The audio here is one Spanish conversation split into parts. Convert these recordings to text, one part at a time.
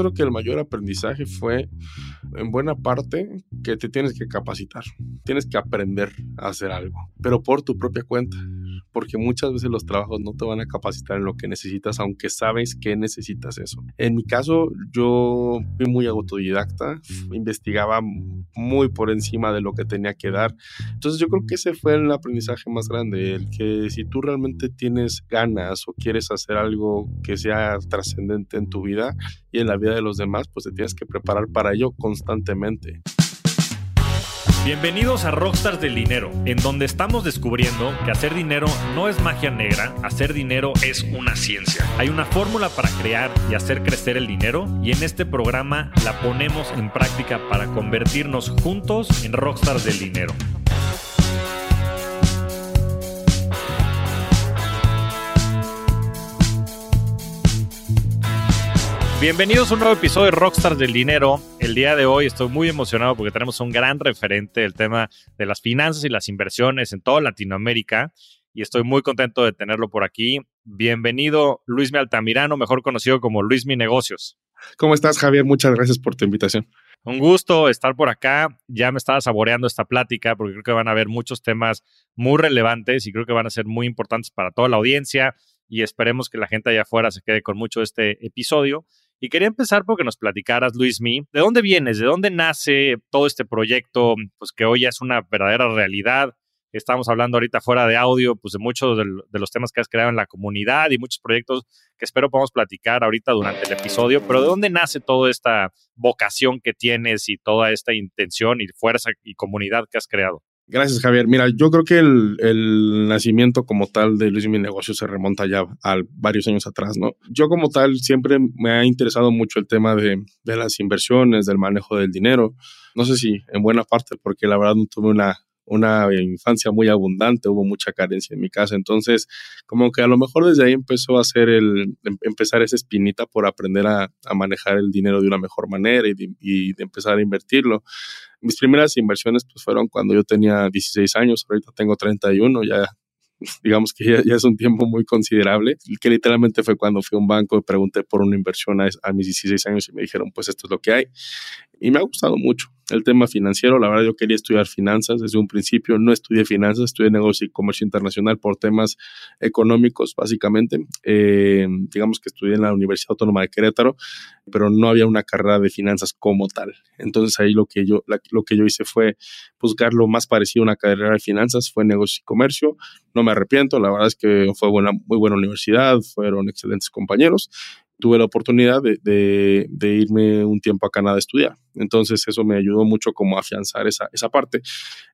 creo que el mayor aprendizaje fue, en buena parte, que te tienes que capacitar, tienes que aprender a hacer algo, pero por tu propia cuenta porque muchas veces los trabajos no te van a capacitar en lo que necesitas, aunque sabes que necesitas eso. En mi caso, yo fui muy autodidacta, investigaba muy por encima de lo que tenía que dar. Entonces yo creo que ese fue el aprendizaje más grande, el que si tú realmente tienes ganas o quieres hacer algo que sea trascendente en tu vida y en la vida de los demás, pues te tienes que preparar para ello constantemente. Bienvenidos a Rockstars del Dinero, en donde estamos descubriendo que hacer dinero no es magia negra, hacer dinero es una ciencia. Hay una fórmula para crear y hacer crecer el dinero y en este programa la ponemos en práctica para convertirnos juntos en Rockstars del Dinero. Bienvenidos a un nuevo episodio de Rockstars del Dinero. El día de hoy estoy muy emocionado porque tenemos un gran referente del tema de las finanzas y las inversiones en toda Latinoamérica y estoy muy contento de tenerlo por aquí. Bienvenido Luis Mi Altamirano, mejor conocido como Luis Mi Negocios. ¿Cómo estás, Javier? Muchas gracias por tu invitación. Un gusto estar por acá. Ya me estaba saboreando esta plática porque creo que van a haber muchos temas muy relevantes y creo que van a ser muy importantes para toda la audiencia y esperemos que la gente allá afuera se quede con mucho de este episodio. Y quería empezar porque nos platicaras, Luis Mi, ¿de dónde vienes? ¿De dónde nace todo este proyecto? Pues que hoy ya es una verdadera realidad. Estamos hablando ahorita fuera de audio, pues de muchos de, los temas que has creado en la comunidad y muchos proyectos que espero podamos platicar ahorita durante el episodio. Pero ¿de dónde nace toda esta vocación que tienes y toda esta intención y fuerza y comunidad que has creado? Gracias, Javier. Mira, yo creo que el, nacimiento como tal de Luis y mi negocio se remonta ya a varios años atrás, ¿no? Yo como tal siempre me ha interesado mucho el tema de, de las inversiones, del manejo del dinero. No sé si en buena parte, porque la verdad tuve una, una infancia muy abundante, hubo mucha carencia en mi casa, entonces como que a lo mejor desde ahí empezó a hacer el, em, empezar esa espinita por aprender a, manejar el dinero de una mejor manera y y de empezar a invertirlo. Mis primeras inversiones pues fueron cuando yo tenía 16 años, ahorita tengo 31, ya digamos que ya, es un tiempo muy considerable, que literalmente fue cuando fui a un banco y pregunté por una inversión a, a, mis 16 años y me dijeron, pues esto es lo que hay. Y me ha gustado mucho el tema financiero. La verdad, yo quería estudiar finanzas desde un principio. No estudié finanzas, estudié negocio y comercio internacional por temas económicos, básicamente. Eh, digamos que estudié en la Universidad Autónoma de Querétaro, pero no había una carrera de finanzas como tal. Entonces ahí lo que yo, lo que yo hice fue buscar lo más parecido a una carrera de finanzas, fue negocio y comercio. No me arrepiento, la verdad es que fue buena, muy buena universidad, fueron excelentes compañeros tuve la oportunidad de, de, irme un tiempo a Canadá a estudiar. Entonces eso me ayudó mucho como a afianzar esa, esa parte.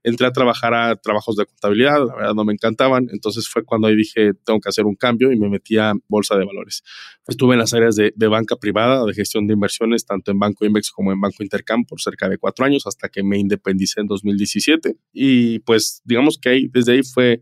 Entré a trabajar a trabajos de contabilidad, la verdad no me encantaban, entonces fue cuando ahí dije, tengo que hacer un cambio y me metí a bolsa de valores. Estuve en las áreas de, de banca privada, de gestión de inversiones, tanto en Banco Invex como en Banco Intercam por cerca de cuatro años, hasta que me independicé en 2017. Y pues digamos que ahí, desde ahí fue,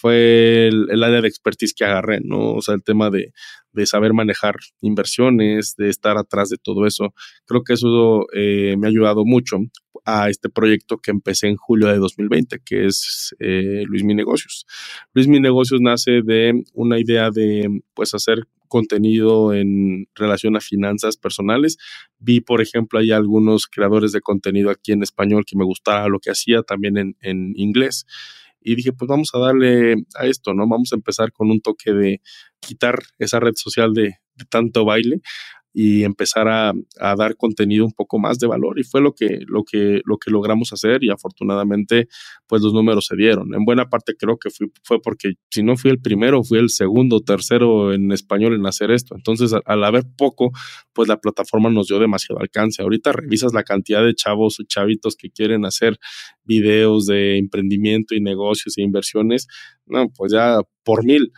fue el, área de expertise que agarré, ¿no? O sea, el tema de, de, saber manejar inversiones, de estar atrás de todo eso. Creo que eso eh, me ha ayudado mucho a este proyecto que empecé en julio de 2020, que es eh, Luis Mi Negocios. Luis Mi Negocios nace de una idea de, pues, hacer contenido en relación a finanzas personales. Vi, por ejemplo, hay algunos creadores de contenido aquí en español que me gustaba lo que hacía, también en, en inglés y dije, pues vamos a darle a esto, ¿no? Vamos a empezar con un toque de quitar esa red social de, de tanto baile y empezar a, dar contenido un poco más de valor y fue lo que, lo que, lo que logramos hacer y afortunadamente pues los números se dieron. En buena parte creo que fue porque si no fui el primero, fui el segundo, tercero en español en hacer esto. Entonces al, haber poco, pues la plataforma nos dio demasiado alcance. Ahorita revisas la cantidad de chavos o chavitos que quieren hacer videos de emprendimiento y negocios e inversiones, no, pues ya por mil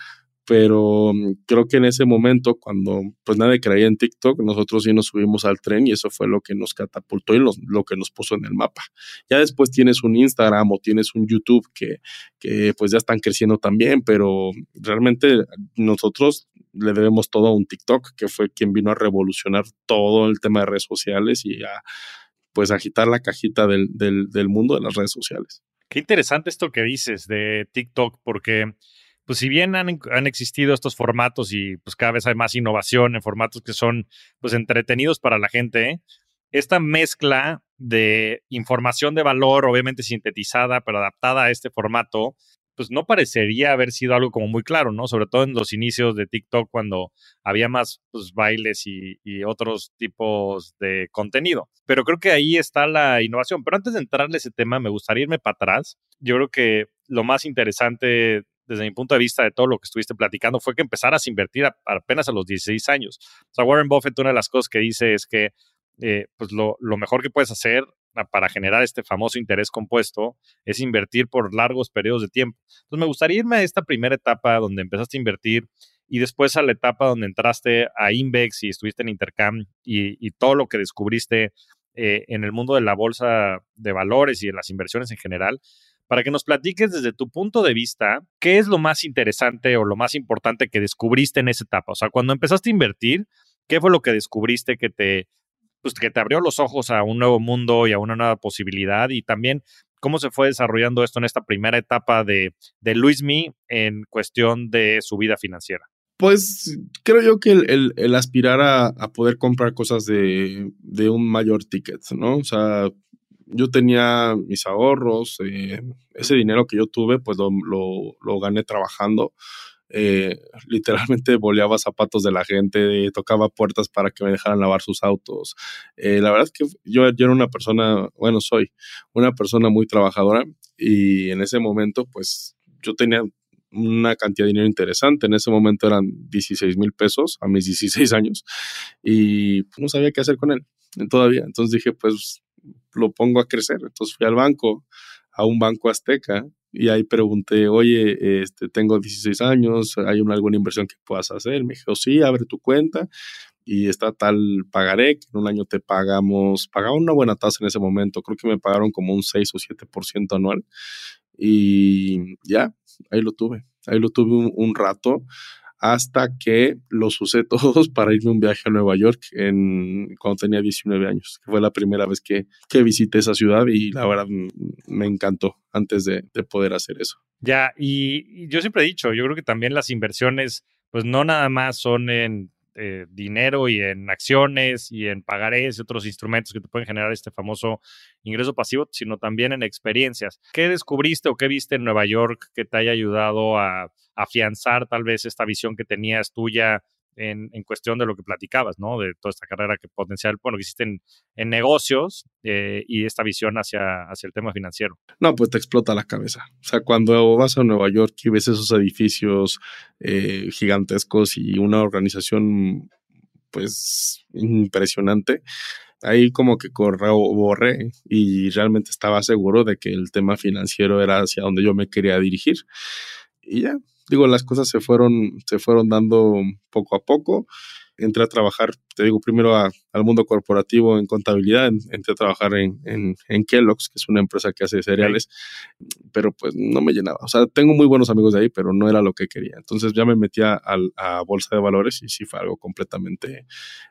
pero mm, creo que en ese momento, cuando pues nadie creía en TikTok, nosotros sí nos subimos al tren y eso fue lo que nos catapultó y lo que nos puso en el mapa. Ya después tienes un Instagram o tienes un YouTube que, que pues ya están creciendo también, pero realmente nosotros le debemos todo a un TikTok, que fue quien vino a revolucionar todo el tema de redes sociales y a pues agitar la cajita del, del, del mundo de las redes sociales. Qué interesante esto que dices de TikTok, porque pues si bien han, han, existido estos formatos y pues cada vez hay más innovación en formatos que son pues entretenidos para la gente, esta mezcla de información de valor, obviamente sintetizada, pero adaptada a este formato, pues no parecería haber sido algo como muy claro, ¿no? Sobre todo en los inicios de TikTok cuando había más pues, bailes y, y, otros tipos de contenido. Pero creo que ahí está la innovación. Pero antes de entrarle a ese tema, me gustaría irme para atrás. Yo creo que lo más interesante desde mi punto de vista de todo lo que estuviste platicando fue que empezaras a invertir apenas a los 16 años. O sea, Warren Buffett, una de las cosas que dice es que eh, pues lo, lo, mejor que puedes hacer para generar este famoso interés compuesto es invertir por largos periodos de tiempo. Entonces me gustaría irme a esta primera etapa donde empezaste a invertir y después a la etapa donde entraste a Invex y estuviste en Intercam y, y todo lo que descubriste eh, en el mundo de la bolsa de valores y de las inversiones en general, para que nos platiques desde tu punto de vista qué es lo más interesante o lo más importante que descubriste en esa etapa. O sea, cuando empezaste a invertir, ¿qué fue lo que descubriste que te pues, que te abrió los ojos a un nuevo mundo y a una nueva posibilidad y también cómo se fue desarrollando esto en esta primera etapa de, de Luismi en cuestión de su vida financiera. Pues creo yo que el, aspirar a, a, poder comprar cosas de, de, un mayor ticket, ¿no? O sea, yo tenía mis ahorros, eh, ese dinero que yo tuve, pues lo, lo, gané trabajando eh, literalmente boleaba zapatos de la gente, tocaba puertas para que me dejaran lavar sus autos. Eh, la verdad es que yo, yo, era una persona, bueno, soy una persona muy trabajadora y en ese momento pues yo tenía una cantidad de dinero interesante. En ese momento eran 16 mil pesos a mis 16 años y no sabía qué hacer con él todavía. Entonces dije, pues lo pongo a crecer. Entonces fui al banco, a un banco azteca y ahí pregunté, oye, este, tengo 16 años, ¿hay una, alguna inversión que puedas hacer? Me dijo, sí, abre tu cuenta y está tal pagaré, que en un año te pagamos, pagaba una buena tasa en ese momento, creo que me pagaron como un 6 o 7% anual y ya, ahí lo tuve, ahí lo tuve un, un rato hasta que los usé todos para irme un viaje a Nueva York en, cuando tenía 19 años, fue la primera vez que, que visité esa ciudad y la verdad me encantó antes de, de poder hacer eso. Ya, y yo siempre he dicho, yo creo que también las inversiones, pues no nada más son en eh, dinero y en acciones y en pagarés y otros instrumentos que te pueden generar este famoso ingreso pasivo, sino también en experiencias. ¿Qué descubriste o qué viste en Nueva York que te haya ayudado a afianzar tal vez esta visión que tenías tuya en, en, cuestión de lo que platicabas, ¿no? De toda esta carrera que potencial, bueno, que hiciste en, en negocios eh, y esta visión hacia, hacia el tema financiero. No, pues te explota la cabeza. O sea, cuando vas a Nueva York y ves esos edificios eh, gigantescos y una organización, pues, impresionante, ahí como que borré y realmente estaba seguro de que el tema financiero era hacia donde yo me quería dirigir. Y ya, digo, las cosas se fueron, se fueron dando poco a poco. Entré a trabajar, te digo, primero al mundo corporativo en contabilidad, entré a trabajar en, en, en, Kellogg's, que es una empresa que hace cereales, pero pues no me llenaba. O sea, tengo muy buenos amigos de ahí, pero no era lo que quería. Entonces ya me metí a, a Bolsa de Valores y sí fue algo completamente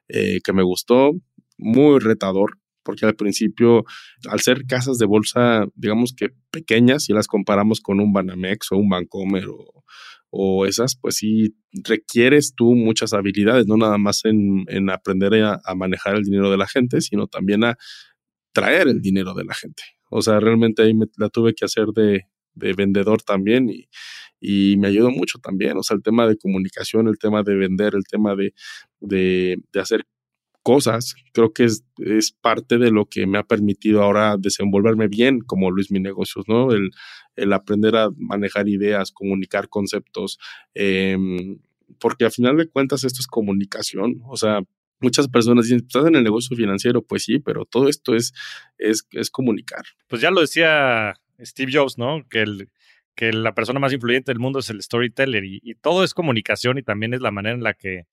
eh, que me gustó, muy retador, porque al principio, al ser casas de bolsa, digamos que pequeñas, si las comparamos con un Banamex o un Bancomer o, o esas, pues sí requieres tú muchas habilidades, no nada más en, en aprender a, manejar el dinero de la gente, sino también a traer el dinero de la gente. O sea, realmente ahí me, la tuve que hacer de, de vendedor también y, y, me ayudó mucho también. O sea, el tema de comunicación, el tema de vender, el tema de, de, de hacer cosas, creo que es, es, parte de lo que me ha permitido ahora desenvolverme bien como Luis Mi Negocios, ¿no? El, el aprender a manejar ideas, comunicar conceptos, eh, porque al final de cuentas esto es comunicación, o sea, muchas personas dicen, ¿estás en el negocio financiero? Pues sí, pero todo esto es, es, es comunicar. Pues ya lo decía Steve Jobs, ¿no? Que el, que la persona más influyente del mundo es el storyteller y, todo es comunicación y también es la manera en la que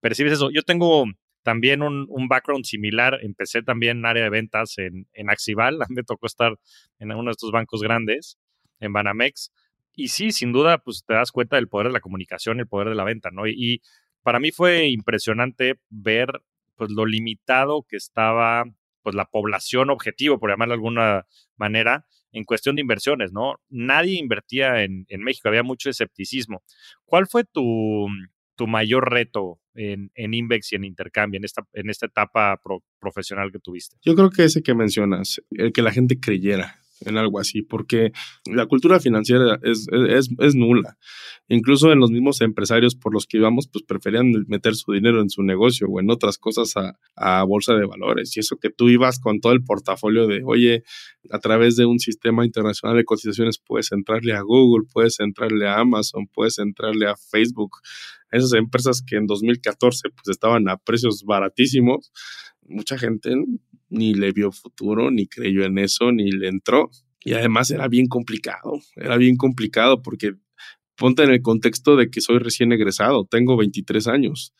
percibes eso. Yo tengo también un, un, background similar. Empecé también en área de ventas en, en Axival. Me tocó estar en uno de estos bancos grandes, en Banamex. Y sí, sin duda, pues te das cuenta del poder de la comunicación, el poder de la venta, ¿no? Y, para mí fue impresionante ver, pues, lo limitado que estaba, pues, la población objetivo, por llamarlo de alguna manera, en cuestión de inversiones, ¿no? Nadie invertía en, México, había mucho escepticismo. ¿Cuál fue tu, tu mayor reto en, en, Invex y en Intercambio, en esta, en esta etapa profesional que tuviste? Yo creo que ese que mencionas, el que la gente creyera en algo así, porque la cultura financiera es, es, es, nula. Incluso en los mismos empresarios por los que íbamos, pues preferían meter su dinero en su negocio o en otras cosas a, a, bolsa de valores. Y eso que tú ibas con todo el portafolio de, oye, a través de un sistema internacional de cotizaciones puedes entrarle a Google, puedes entrarle a Amazon, puedes entrarle a Facebook. Esas empresas que en 2014 pues estaban a precios baratísimos, mucha gente ni le vio futuro, ni creyó en eso, ni le entró. Y además era bien complicado, era bien complicado porque ponte en el contexto de que soy recién egresado, tengo 23 años.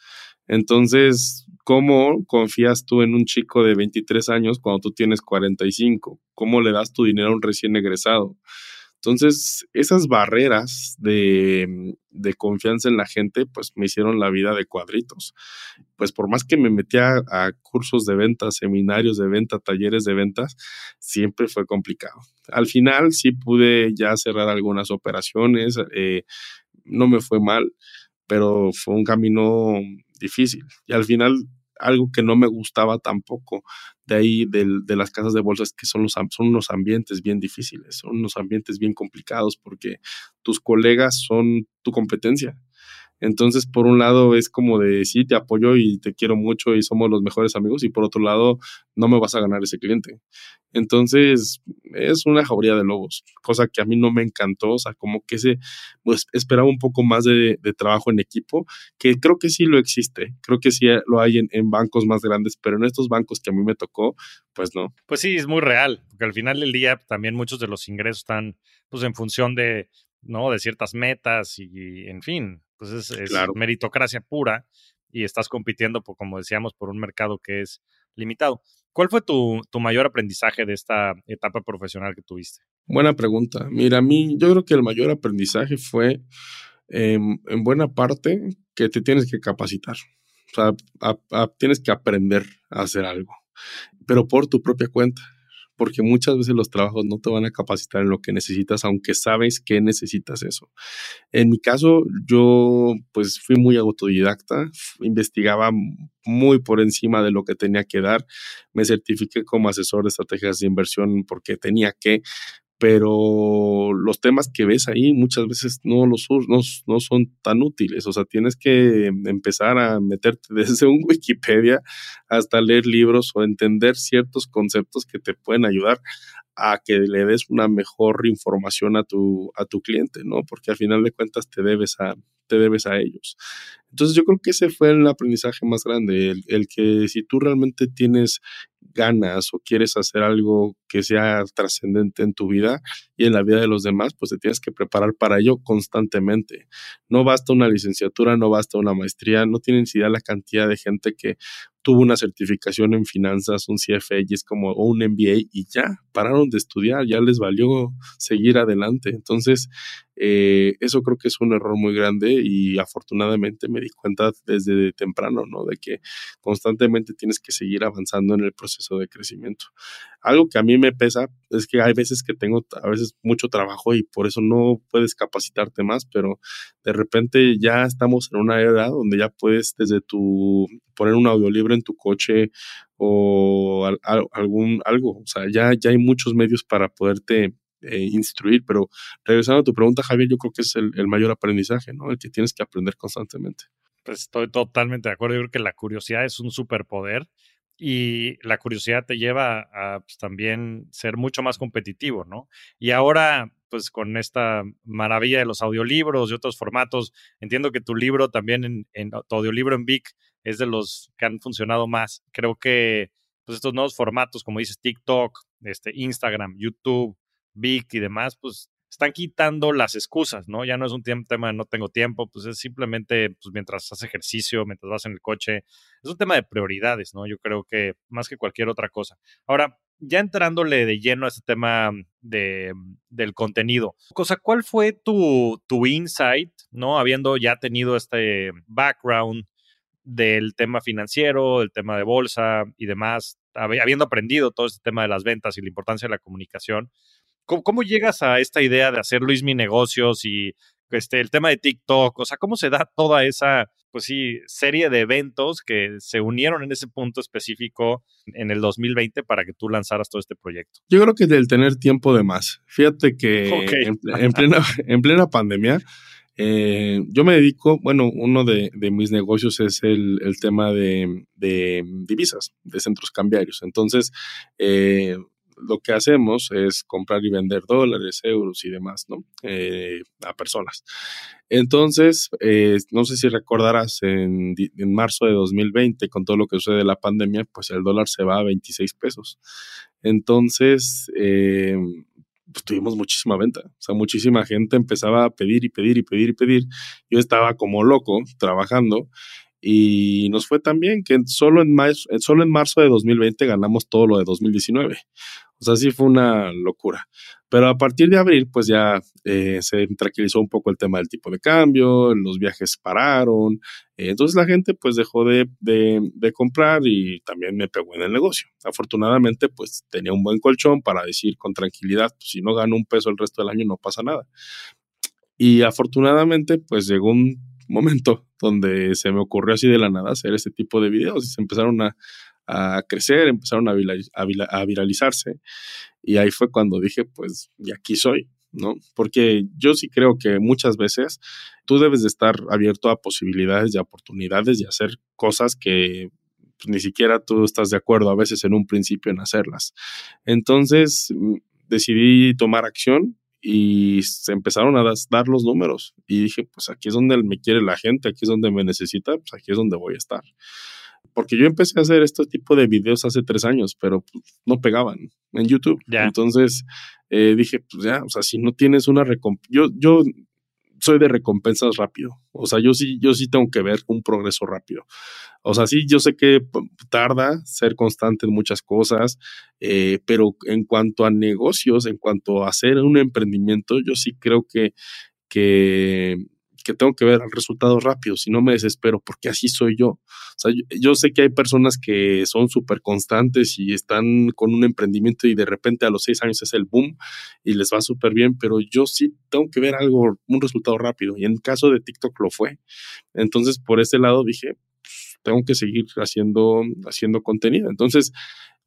Entonces, ¿cómo confías tú en un chico de 23 años cuando tú tienes 45? ¿Cómo le das tu dinero a un recién egresado? Entonces, esas barreras de, de, confianza en la gente, pues me hicieron la vida de cuadritos. Pues por más que me metía a cursos de venta, seminarios de venta, talleres de ventas, siempre fue complicado. Al final sí pude ya cerrar algunas operaciones, eh, no me fue mal, pero fue un camino difícil. Y al final algo que no me gustaba tampoco de ahí de, las casas de bolsas que son, los, son unos ambientes bien difíciles, son unos ambientes bien complicados porque tus colegas son tu competencia. Entonces, por un lado es como de sí, te apoyo y te quiero mucho y somos los mejores amigos y por otro lado, no me vas a ganar ese cliente. Entonces, es una jauría de lobos, cosa que a mí no me encantó, o sea, como que se, pues esperaba un poco más de, trabajo en equipo, que creo que sí lo existe, creo que sí lo hay en, bancos más grandes, pero en estos bancos que a mí me tocó, pues no. Pues sí, es muy real, porque al final del día también muchos de los ingresos están pues en función de, ¿no? De ciertas metas y, en fin, pues es, meritocracia pura y estás compitiendo, por, como decíamos, por un mercado que es limitado. ¿Cuál fue tu, mayor aprendizaje de esta etapa profesional que tuviste? Buena pregunta. Mira, a mí yo creo que el mayor aprendizaje fue em, en buena parte que te tienes que capacitar. O sea, tienes que aprender a hacer algo, pero por tu propia cuenta porque muchas veces los trabajos no te van a capacitar en lo que necesitas, aunque sabes que necesitas eso. En mi caso, yo pues fui muy autodidacta, investigaba muy por encima de lo que tenía que dar, me certifiqué como asesor de estrategias de inversión porque tenía que, pero los temas que ves ahí muchas veces no, los, no, no son tan útiles. O sea, tienes que empezar a meterte desde un Wikipedia hasta leer libros o entender ciertos conceptos que te pueden ayudar a que le des una mejor información a tu, a tu cliente, ¿no? Porque al final de cuentas te debes a, te debes a ellos. Entonces yo creo que ese fue el aprendizaje más grande, el, el que si tú realmente tienes ganas o quieres hacer algo que sea trascendente en tu vida y en la vida de los demás, pues te tienes que preparar para ello constantemente. No basta una licenciatura, no basta una maestría, no tienes idea la cantidad de gente que tuvo una certificación en finanzas, un CFA y es como o un MBA y ya pararon de estudiar, ya les valió seguir adelante. Entonces, eh, eso creo que es un error muy grande y afortunadamente me di cuenta desde temprano, ¿no? De que constantemente tienes que seguir avanzando en el proceso de crecimiento. Algo que a mí me pesa es que hay veces que tengo a veces mucho trabajo y por eso no puedes capacitarte más, pero de repente ya estamos en una edad donde ya puedes desde tu poner un audiolibro en tu coche o algún algo, o sea, ya, ya hay muchos medios para poderte eh, instruir, pero regresando a tu pregunta, Javier, yo creo que es el, el mayor aprendizaje, ¿no? El que tienes que aprender constantemente. Pues estoy totalmente de acuerdo. Yo creo que la curiosidad es un superpoder y la curiosidad te lleva a pues, también ser mucho más competitivo, ¿no? Y ahora, pues con esta maravilla de los audiolibros y otros formatos, entiendo que tu libro también, en, tu audiolibro en Vic, es de los que han funcionado más. Creo que pues estos nuevos formatos, como dices, TikTok, este, Instagram, YouTube, Vic y demás, pues están quitando las excusas, ¿no? Ya no es un tema de no tengo tiempo, pues es simplemente pues, mientras haces ejercicio, mientras vas en el coche. Es un tema de prioridades, ¿no? Yo creo que más que cualquier otra cosa. Ahora, ya entrándole de lleno a este tema de, del contenido, cosa, ¿cuál fue tu, tu insight, ¿no? Habiendo ya tenido este background del tema financiero, del tema de bolsa y demás, habiendo aprendido todo este tema de las ventas y la importancia de la comunicación, ¿Cómo, llegas a esta idea de hacer Luis Mi Negocios y este, el tema de TikTok? O sea, ¿cómo se da toda esa, pues sí, serie de eventos que se unieron en ese punto específico en el 2020 para que tú lanzaras todo este proyecto? Yo creo que del tener tiempo de más. Fíjate que en, plena, en plena pandemia, eh, yo me dedico, bueno, uno de, mis negocios es el, tema de, divisas, de centros cambiarios. Entonces, eh, lo que hacemos es comprar y vender dólares, euros y demás, ¿no? Eh, a personas. Entonces, no sé si recordarás, en, en, marzo de 2020, con todo lo que sucede de la pandemia, pues el dólar se va a 26 pesos. Entonces, pues tuvimos muchísima venta. O sea, muchísima gente empezaba a pedir y pedir y pedir y pedir. Yo estaba como loco trabajando y nos fue tan bien que solo en, marzo, solo en marzo de 2020 ganamos todo lo de 2019. O sea, sí fue una locura. Pero a partir de abril, pues ya eh, se tranquilizó un poco el tema del tipo de cambio, los viajes pararon. Eh, entonces la gente pues dejó de, de, comprar y también me pegó en el negocio. Afortunadamente, pues tenía un buen colchón para decir con tranquilidad, pues si no gano un peso el resto del año no pasa nada. Y afortunadamente, pues llegó un momento donde se me ocurrió así de la nada hacer este tipo de videos y se empezaron a, a crecer, empezaron a, viralizarse. Y ahí fue cuando dije, pues, y aquí soy, ¿no? Porque yo sí creo que muchas veces tú debes de estar abierto a posibilidades y oportunidades y hacer cosas que ni siquiera tú estás de acuerdo a veces en un principio en hacerlas. Entonces mm, decidí tomar acción y se empezaron a dar los números. Y dije, pues aquí es donde me quiere la gente, aquí es donde me necesita, pues aquí es donde voy a estar. Porque yo empecé a hacer este tipo de videos hace tres años, pero pues, no pegaban en YouTube. Entonces eh, dije, pues ya, o sea, si no tienes una recompensa, yo, yo soy de recompensas rápido. O sea, yo sí, yo sí tengo que ver un progreso rápido. O sea, sí, yo sé que tarda ser constante en muchas cosas, eh, pero en cuanto a negocios, en cuanto a hacer un emprendimiento, yo sí creo que, que que tengo que ver el resultado rápido, si no me desespero, porque así soy yo. O sea, yo, sé que hay personas que son súper constantes y están con un emprendimiento y de repente a los seis años es el boom y les va súper bien, pero yo sí tengo que ver algo, un resultado rápido. Y en el caso de TikTok lo fue. Entonces, por ese lado dije, pues, tengo que seguir haciendo, haciendo contenido. Entonces,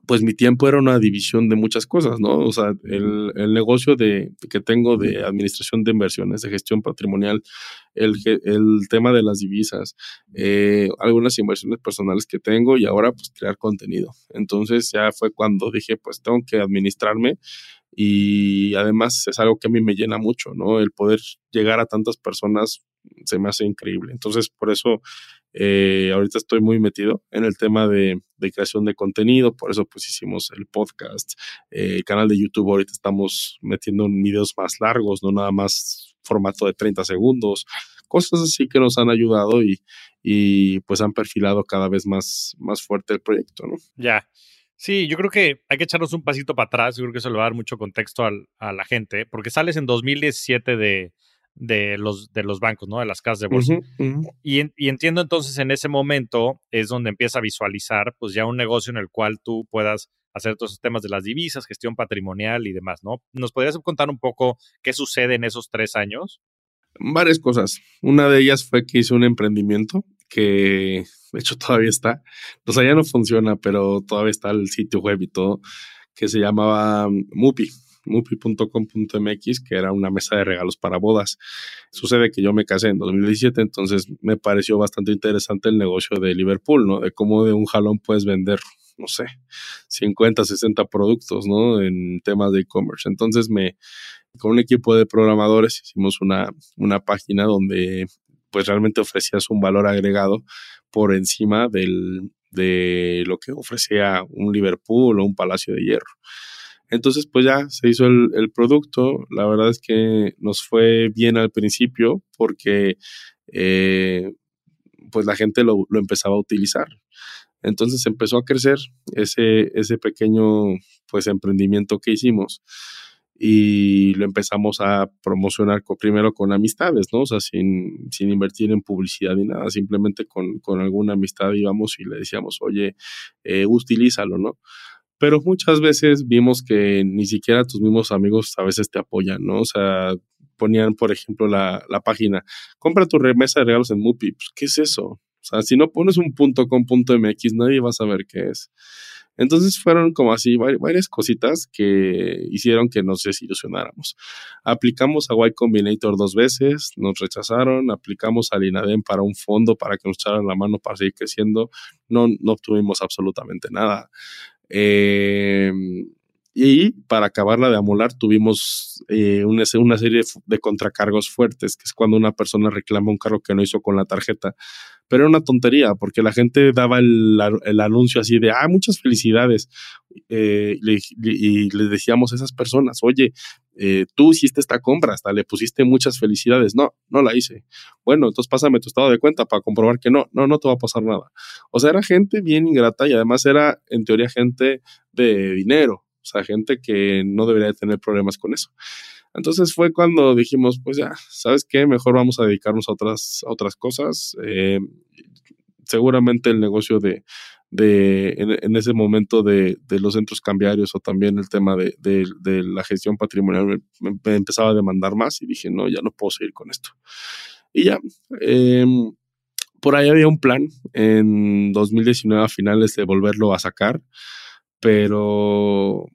pues mi tiempo era una división de muchas cosas, ¿no? O sea, el, el negocio de, que tengo de administración de inversiones, de gestión patrimonial, el, el tema de las divisas, eh, algunas inversiones personales que tengo y ahora pues crear contenido. Entonces ya fue cuando dije, pues tengo que administrarme y además es algo que a mí me llena mucho, ¿no? El poder llegar a tantas personas se me hace increíble. Entonces, por eso eh, ahorita estoy muy metido en el tema de, creación de contenido, por eso pues hicimos el podcast, eh, el canal de YouTube, ahorita estamos metiendo en videos más largos, no nada más formato de 30 segundos, cosas así que nos han ayudado y, y pues han perfilado cada vez más, más fuerte el proyecto, ¿no? Ya. Sí, yo creo que hay que echarnos un pasito para atrás, yo creo que eso le va a dar mucho contexto a la gente, porque sales en 2017 de, de los, de los bancos, ¿no? De las casas de bolsa. Y, y, entiendo entonces en ese momento es donde empieza a visualizar pues ya un negocio en el cual tú puedas hacer todos esos temas de las divisas, gestión patrimonial y demás, ¿no? ¿Nos podrías contar un poco qué sucede en esos tres años? Varias cosas. Una de ellas fue que hice un emprendimiento que de hecho todavía está. O sea, ya no funciona, pero todavía está el sitio web y todo, que se llamaba Mupi mupi.com.mx, que era una mesa de regalos para bodas. Sucede que yo me casé en 2017, entonces me pareció bastante interesante el negocio de Liverpool, ¿no? De cómo de un jalón puedes vender, no sé, 50, 60 productos, ¿no? En temas de e-commerce. Entonces me, con un equipo de programadores hicimos una, una página donde pues realmente ofrecías un valor agregado por encima del, de lo que ofrecía un Liverpool o un Palacio de Hierro. Entonces, pues ya se hizo el, producto. La verdad es que nos fue bien al principio porque eh, pues la gente lo, empezaba a utilizar. Entonces empezó a crecer ese, pequeño pues emprendimiento que hicimos y lo empezamos a promocionar primero con amistades, ¿no? O sea, sin, invertir en publicidad ni nada, simplemente con, con alguna amistad íbamos y le decíamos, oye, eh, utilízalo, ¿no? Pero muchas veces vimos que ni siquiera tus mismos amigos a veces te apoyan, ¿no? O sea, ponían, por ejemplo, la, la página, compra tu remesa de regalos en Mupi. Pues, ¿Qué es eso? O sea, si no pones un punto con punto MX, nadie va a saber qué es. Entonces fueron como así varias cositas que hicieron que nos desilusionáramos. Aplicamos a Y Combinator dos veces, nos rechazaron, aplicamos al INADEM para un fondo para que nos echaran la mano para seguir creciendo, no, no obtuvimos absolutamente nada. Eh, y para acabarla de amolar, tuvimos eh, una, una, serie de contracargos fuertes, que es cuando una persona reclama un cargo que no hizo con la tarjeta. Pero era una tontería, porque la gente daba el, el anuncio así de, ah, muchas felicidades. Eh, y le decíamos a esas personas, oye, eh, tú hiciste esta compra, hasta le pusiste muchas felicidades. No, no la hice. Bueno, entonces pásame tu estado de cuenta para comprobar que no, no, no te va a pasar nada. O sea, era gente bien ingrata y además era, en teoría, gente de dinero. O sea, gente que no debería tener problemas con eso. Entonces fue cuando dijimos, pues ya, ¿sabes qué? Mejor vamos a dedicarnos a otras, otras cosas. Eh, seguramente el negocio de, de en, ese momento de, de, los centros cambiarios o también el tema de, de la gestión patrimonial me, empezaba a demandar más y dije, no, ya no puedo seguir con esto. Y ya, eh, por ahí había un plan en 2019 a finales de volverlo a sacar pero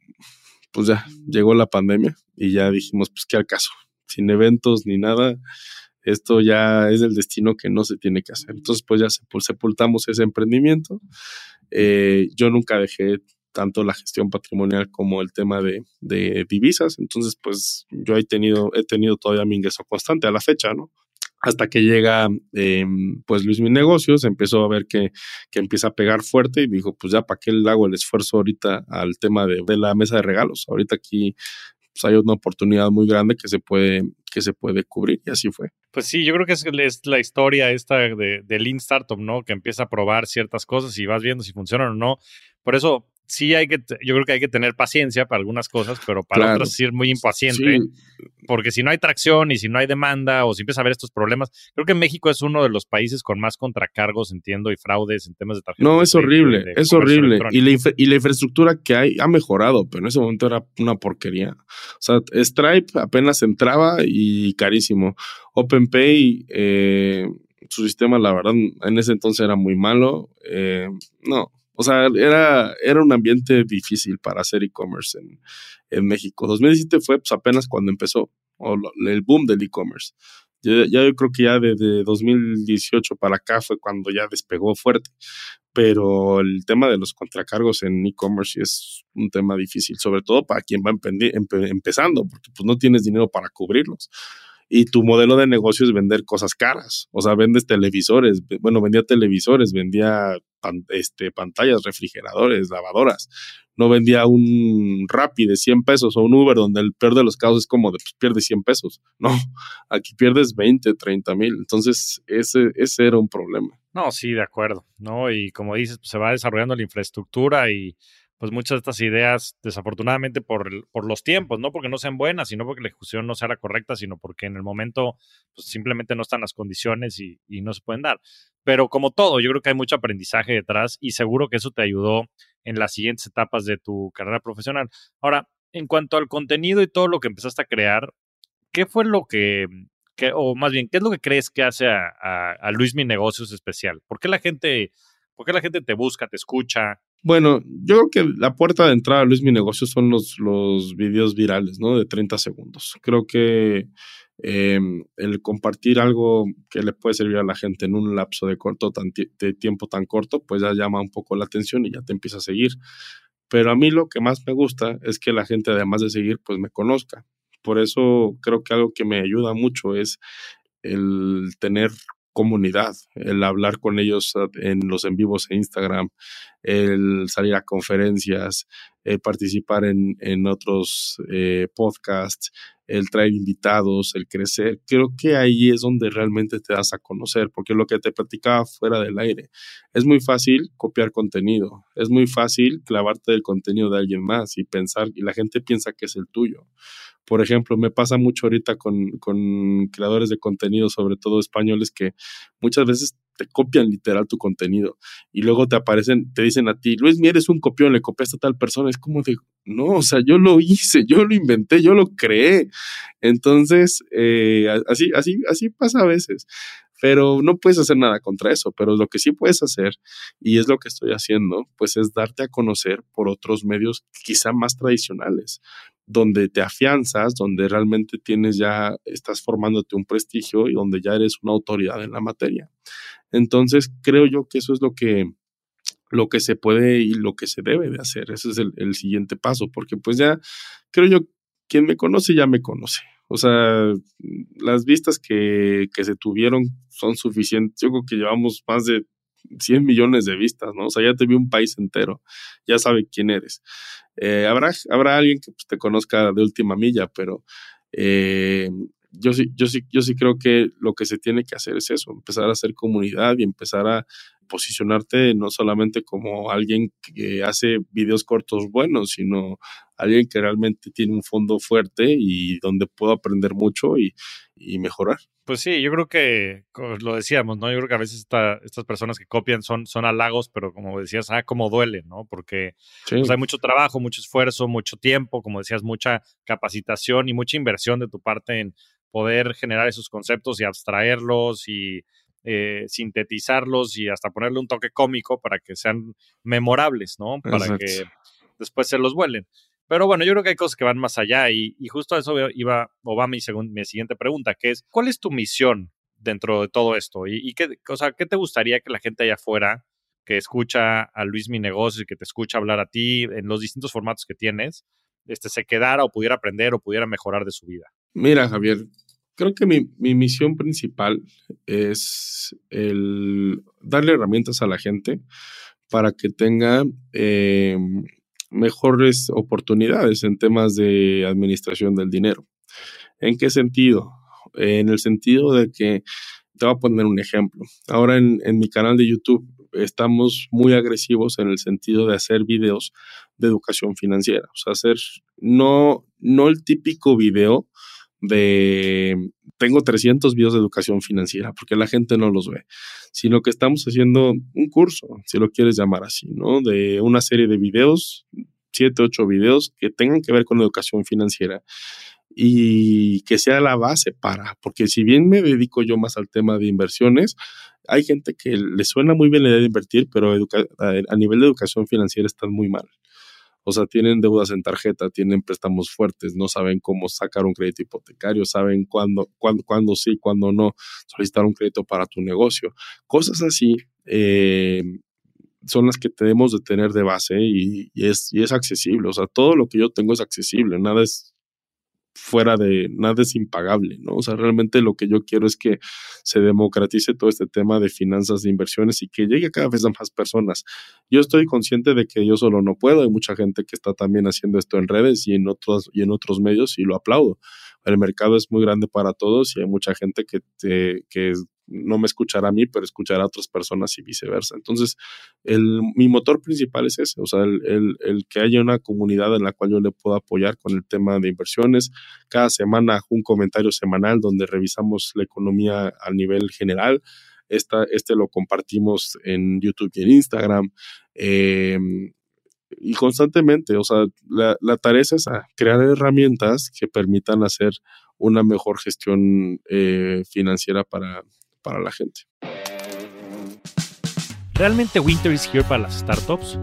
pues ya llegó la pandemia y ya dijimos, pues qué al caso, sin eventos ni nada, esto ya es el destino que no se tiene que hacer. Entonces, pues ya sepultamos ese emprendimiento. Eh, yo nunca dejé tanto la gestión patrimonial como el tema de, de, divisas. Entonces, pues yo he tenido, he tenido todavía mi ingreso constante a la fecha, ¿no? Hasta que llega em, pues Luis Mi Negocios, empezó a ver que, que, empieza a pegar fuerte y dijo, pues ya, ¿para qué le hago el esfuerzo ahorita al tema de, de la mesa de regalos? Ahorita aquí pues, hay una oportunidad muy grande que se puede que se puede cubrir y así fue. Pues sí, yo creo que es, es la historia esta de, de Lean Startup, ¿no? Que empieza a probar ciertas cosas y vas viendo si funcionan o no. Por eso sí hay que, yo creo que hay que tener paciencia para algunas cosas, pero para otras sí muy impaciente, porque si no hay tracción y si no hay demanda o si empieza a haber estos problemas, creo que México es uno de los países con más contracargos, entiendo, y fraudes en temas de tarjetas. No, es horrible, es horrible. Y la, y la, infraestructura que hay ha mejorado, pero en ese momento era una porquería. O sea, Stripe apenas entraba y carísimo. OpenPay, eh, su sistema, la verdad, en ese entonces era muy malo. Eh, no, o sea, era, era un ambiente difícil para hacer e-commerce en, en, México. 2017 fue pues, apenas cuando empezó o el boom del e-commerce. Ya, yo creo que ya desde 2018 para acá fue cuando ya despegó fuerte. Pero el tema de los contracargos en e-commerce es un tema difícil, sobre todo para quien va empezando, porque pues no tienes dinero para cubrirlos y tu modelo de negocio es vender cosas caras. O sea, vendes televisores. Bueno, vendía televisores, vendía este, pantallas, refrigeradores, lavadoras. No vendía un Rappi de 100 pesos o un Uber donde el peor de los casos es como de pues, pierdes 100 pesos. No, aquí pierdes 20, 30 mil. Entonces, ese, ese era un problema. No, sí, de acuerdo. ¿no? Y como dices, pues, se va desarrollando la infraestructura y pues muchas de estas ideas, desafortunadamente por, por los tiempos, no porque no sean buenas, sino porque la ejecución no sea la correcta, sino porque en el momento pues, simplemente no están las condiciones y, y no se pueden dar. Pero como todo, yo creo que hay mucho aprendizaje detrás y seguro que eso te ayudó en las siguientes etapas de tu carrera profesional. Ahora, en cuanto al contenido y todo lo que empezaste a crear, ¿qué fue lo que, o más bien, qué es lo que crees que hace a, a, a Luis Mi Negocios especial? ¿Por qué la gente, por qué la gente te busca, te escucha? Bueno, yo creo que la puerta de entrada a Luis Mi Negocio son los, los videos virales, ¿no? De 30 segundos. Creo que eh, el compartir algo que le puede servir a la gente en un lapso de, corto, de tiempo tan corto, pues ya llama un poco la atención y ya te empieza a seguir. Pero a mí lo que más me gusta es que la gente, además de seguir, pues me conozca. Por eso creo que algo que me ayuda mucho es el tener comunidad, el hablar con ellos en los en vivos en Instagram, el salir a conferencias, el participar en, en otros eh, podcasts, el traer invitados, el crecer. Creo que ahí es donde realmente te das a conocer, porque lo que te platicaba fuera del aire, es muy fácil copiar contenido, es muy fácil clavarte del contenido de alguien más y pensar, y la gente piensa que es el tuyo. Por ejemplo, me pasa mucho ahorita con, con creadores de contenido, sobre todo españoles, que muchas veces te copian literal tu contenido y luego te aparecen, te dicen a ti, Luis, mira, eres un copión, le copiaste a tal persona. Es como de, no, o sea, yo lo hice, yo lo inventé, yo lo creé. Entonces, eh, así, así, así pasa a veces pero no puedes hacer nada contra eso, pero lo que sí puedes hacer, y es lo que estoy haciendo, pues es darte a conocer por otros medios quizá más tradicionales, donde te afianzas, donde realmente tienes ya, estás formándote un prestigio y donde ya eres una autoridad en la materia. Entonces, creo yo que eso es lo que, lo que se puede y lo que se debe de hacer. Ese es el, el siguiente paso, porque pues ya, creo yo, quien me conoce ya me conoce. O sea, las vistas que, que se tuvieron son suficientes. Yo creo que llevamos más de 100 millones de vistas, ¿no? O sea, ya te vi un país entero, ya sabe quién eres. Eh, habrá, habrá alguien que pues, te conozca de última milla, pero eh, yo sí, yo sí, yo sí creo que lo que se tiene que hacer es eso, empezar a hacer comunidad y empezar a posicionarte no solamente como alguien que hace videos cortos buenos, sino alguien que realmente tiene un fondo fuerte y donde puedo aprender mucho y, mejorar. Pues sí, yo creo que lo decíamos, ¿no? Yo creo que a veces estas personas que copian son, son halagos, pero como decías, ah, como duele, ¿no? Porque pues, hay mucho trabajo, mucho esfuerzo, mucho tiempo, como decías, mucha capacitación y mucha inversión de tu parte en poder generar esos conceptos y abstraerlos y eh, sintetizarlos y hasta ponerle un toque cómico para que sean memorables, ¿no? Para que después se los vuelen. Pero bueno, yo creo que hay cosas que van más allá y, justo a eso iba o va mi, mi siguiente pregunta, que es, ¿cuál es tu misión dentro de todo esto? ¿Y, y qué, o sea, qué te gustaría que la gente allá afuera que escucha a Luis Mi Negocio y que te escucha hablar a ti en los distintos formatos que tienes, este, se quedara o pudiera aprender o pudiera mejorar de su vida? Mira, Javier, creo que mi, misión principal es el darle herramientas a la gente para que tenga eh, mejores oportunidades en temas de administración del dinero. ¿En qué sentido? En el sentido de que, te voy a poner un ejemplo. Ahora en, en mi canal de YouTube estamos muy agresivos en el sentido de hacer videos de educación financiera. O sea, hacer no, no el típico video de tengo 300 videos de educación financiera porque la gente no los ve, sino que estamos haciendo un curso, si lo quieres llamar así, ¿no? De una serie de videos, 7, 8 videos que tengan que ver con educación financiera y que sea la base para, porque si bien me dedico yo más al tema de inversiones, hay gente que le suena muy bien la idea de invertir, pero a nivel de educación financiera están muy mal. O sea, tienen deudas en tarjeta, tienen préstamos fuertes, no saben cómo sacar un crédito hipotecario, saben cuándo, cuándo, cuándo sí, cuándo no, solicitar un crédito para tu negocio. Cosas así eh, son las que tenemos de tener de base y, es, y es accesible. O sea, todo lo que yo tengo es accesible, nada es fuera de nada es impagable, ¿no? O sea, realmente lo que yo quiero es que se democratice todo este tema de finanzas de inversiones y que llegue cada vez a más personas. Yo estoy consciente de que yo solo no puedo, hay mucha gente que está también haciendo esto en redes y en otros y en otros medios y lo aplaudo. El mercado es muy grande para todos y hay mucha gente que, te, que no me escuchará a mí, pero escuchará a otras personas y viceversa. Entonces, el, mi motor principal es ese, o sea, el, el, que haya una comunidad en la cual yo le pueda apoyar con el tema de inversiones. Cada semana un comentario semanal donde revisamos la economía a nivel general. Esta, este lo compartimos en YouTube y en Instagram. Eh, y constantemente, o sea, la, la, tarea es esa, crear herramientas que permitan hacer una mejor gestión eh, financiera para, para la gente. ¿Realmente Winter is here para las startups?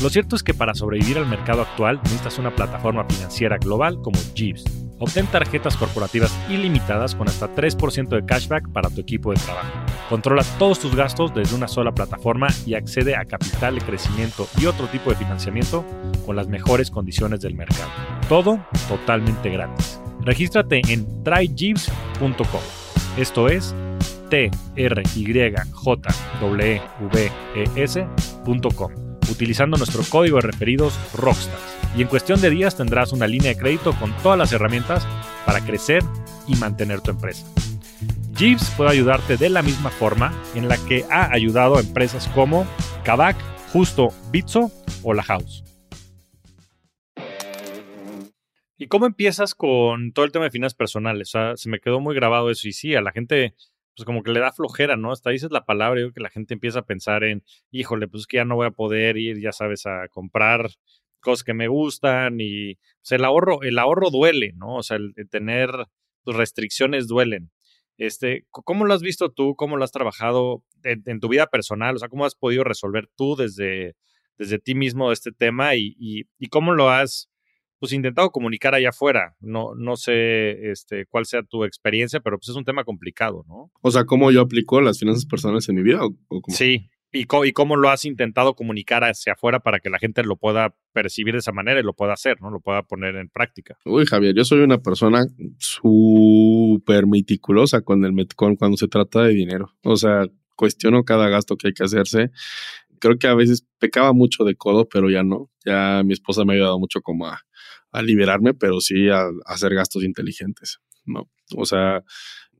Lo cierto es que para sobrevivir al mercado actual necesitas una plataforma financiera global como Jeeves. Obtén tarjetas corporativas ilimitadas con hasta 3% de cashback para tu equipo de trabajo. Controla todos tus gastos desde una sola plataforma y accede a capital de crecimiento y otro tipo de financiamiento con las mejores condiciones del mercado. Todo totalmente gratis. Regístrate en tryjeeves.com. Esto es t r y j w e s.com utilizando nuestro código de referidos Rockstars. Y en cuestión de días tendrás una línea de crédito con todas las herramientas para crecer y mantener tu empresa. Jeeves puede ayudarte de la misma forma en la que ha ayudado a empresas como Kavak, Justo, Bitso o La House. ¿Y cómo empiezas con todo el tema de finanzas personales? O sea, se me quedó muy grabado eso. Y sí, a la gente pues como que le da flojera, ¿no? Hasta dices la palabra, yo creo que la gente empieza a pensar en, híjole, pues que ya no voy a poder ir, ya sabes, a comprar cosas que me gustan y pues el ahorro, el ahorro duele, ¿no? O sea, el, tener tus restricciones duelen. Este, ¿cómo lo has visto tú? ¿Cómo lo has trabajado en, tu vida personal? O sea, ¿cómo has podido resolver tú desde, desde ti mismo este tema y, y cómo lo has pues intentado comunicar allá afuera. No, no sé este, cuál sea tu experiencia, pero pues es un tema complicado, ¿no? O sea, ¿cómo yo aplico las finanzas personales en mi vida? Sí, y, y cómo lo has intentado comunicar hacia afuera para que la gente lo pueda percibir de esa manera y lo pueda hacer, ¿no? Lo pueda poner en práctica. Uy, Javier, yo soy una persona súper meticulosa con el con cuando se trata de dinero. O sea, cuestiono cada gasto que hay que hacerse creo que a veces pecaba mucho de codo, pero ya no. Ya mi esposa me ha ayudado mucho como a, a liberarme, pero sí a, hacer gastos inteligentes, ¿no? O sea,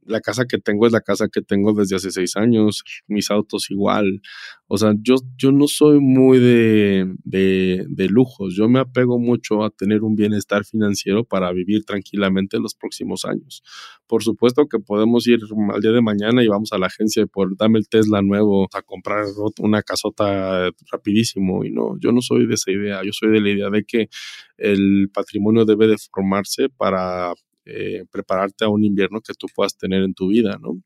la casa que tengo es la casa que tengo desde hace seis años, mis autos igual. O sea, yo, yo no soy muy de, de, de, lujos, yo me apego mucho a tener un bienestar financiero para vivir tranquilamente los próximos años. Por supuesto que podemos ir al día de mañana y vamos a la agencia por dame el Tesla nuevo a comprar una casota rapidísimo y no, yo no soy de esa idea, yo soy de la idea de que el patrimonio debe de formarse para eh, prepararte a un invierno que tú puedas tener en tu vida, ¿no?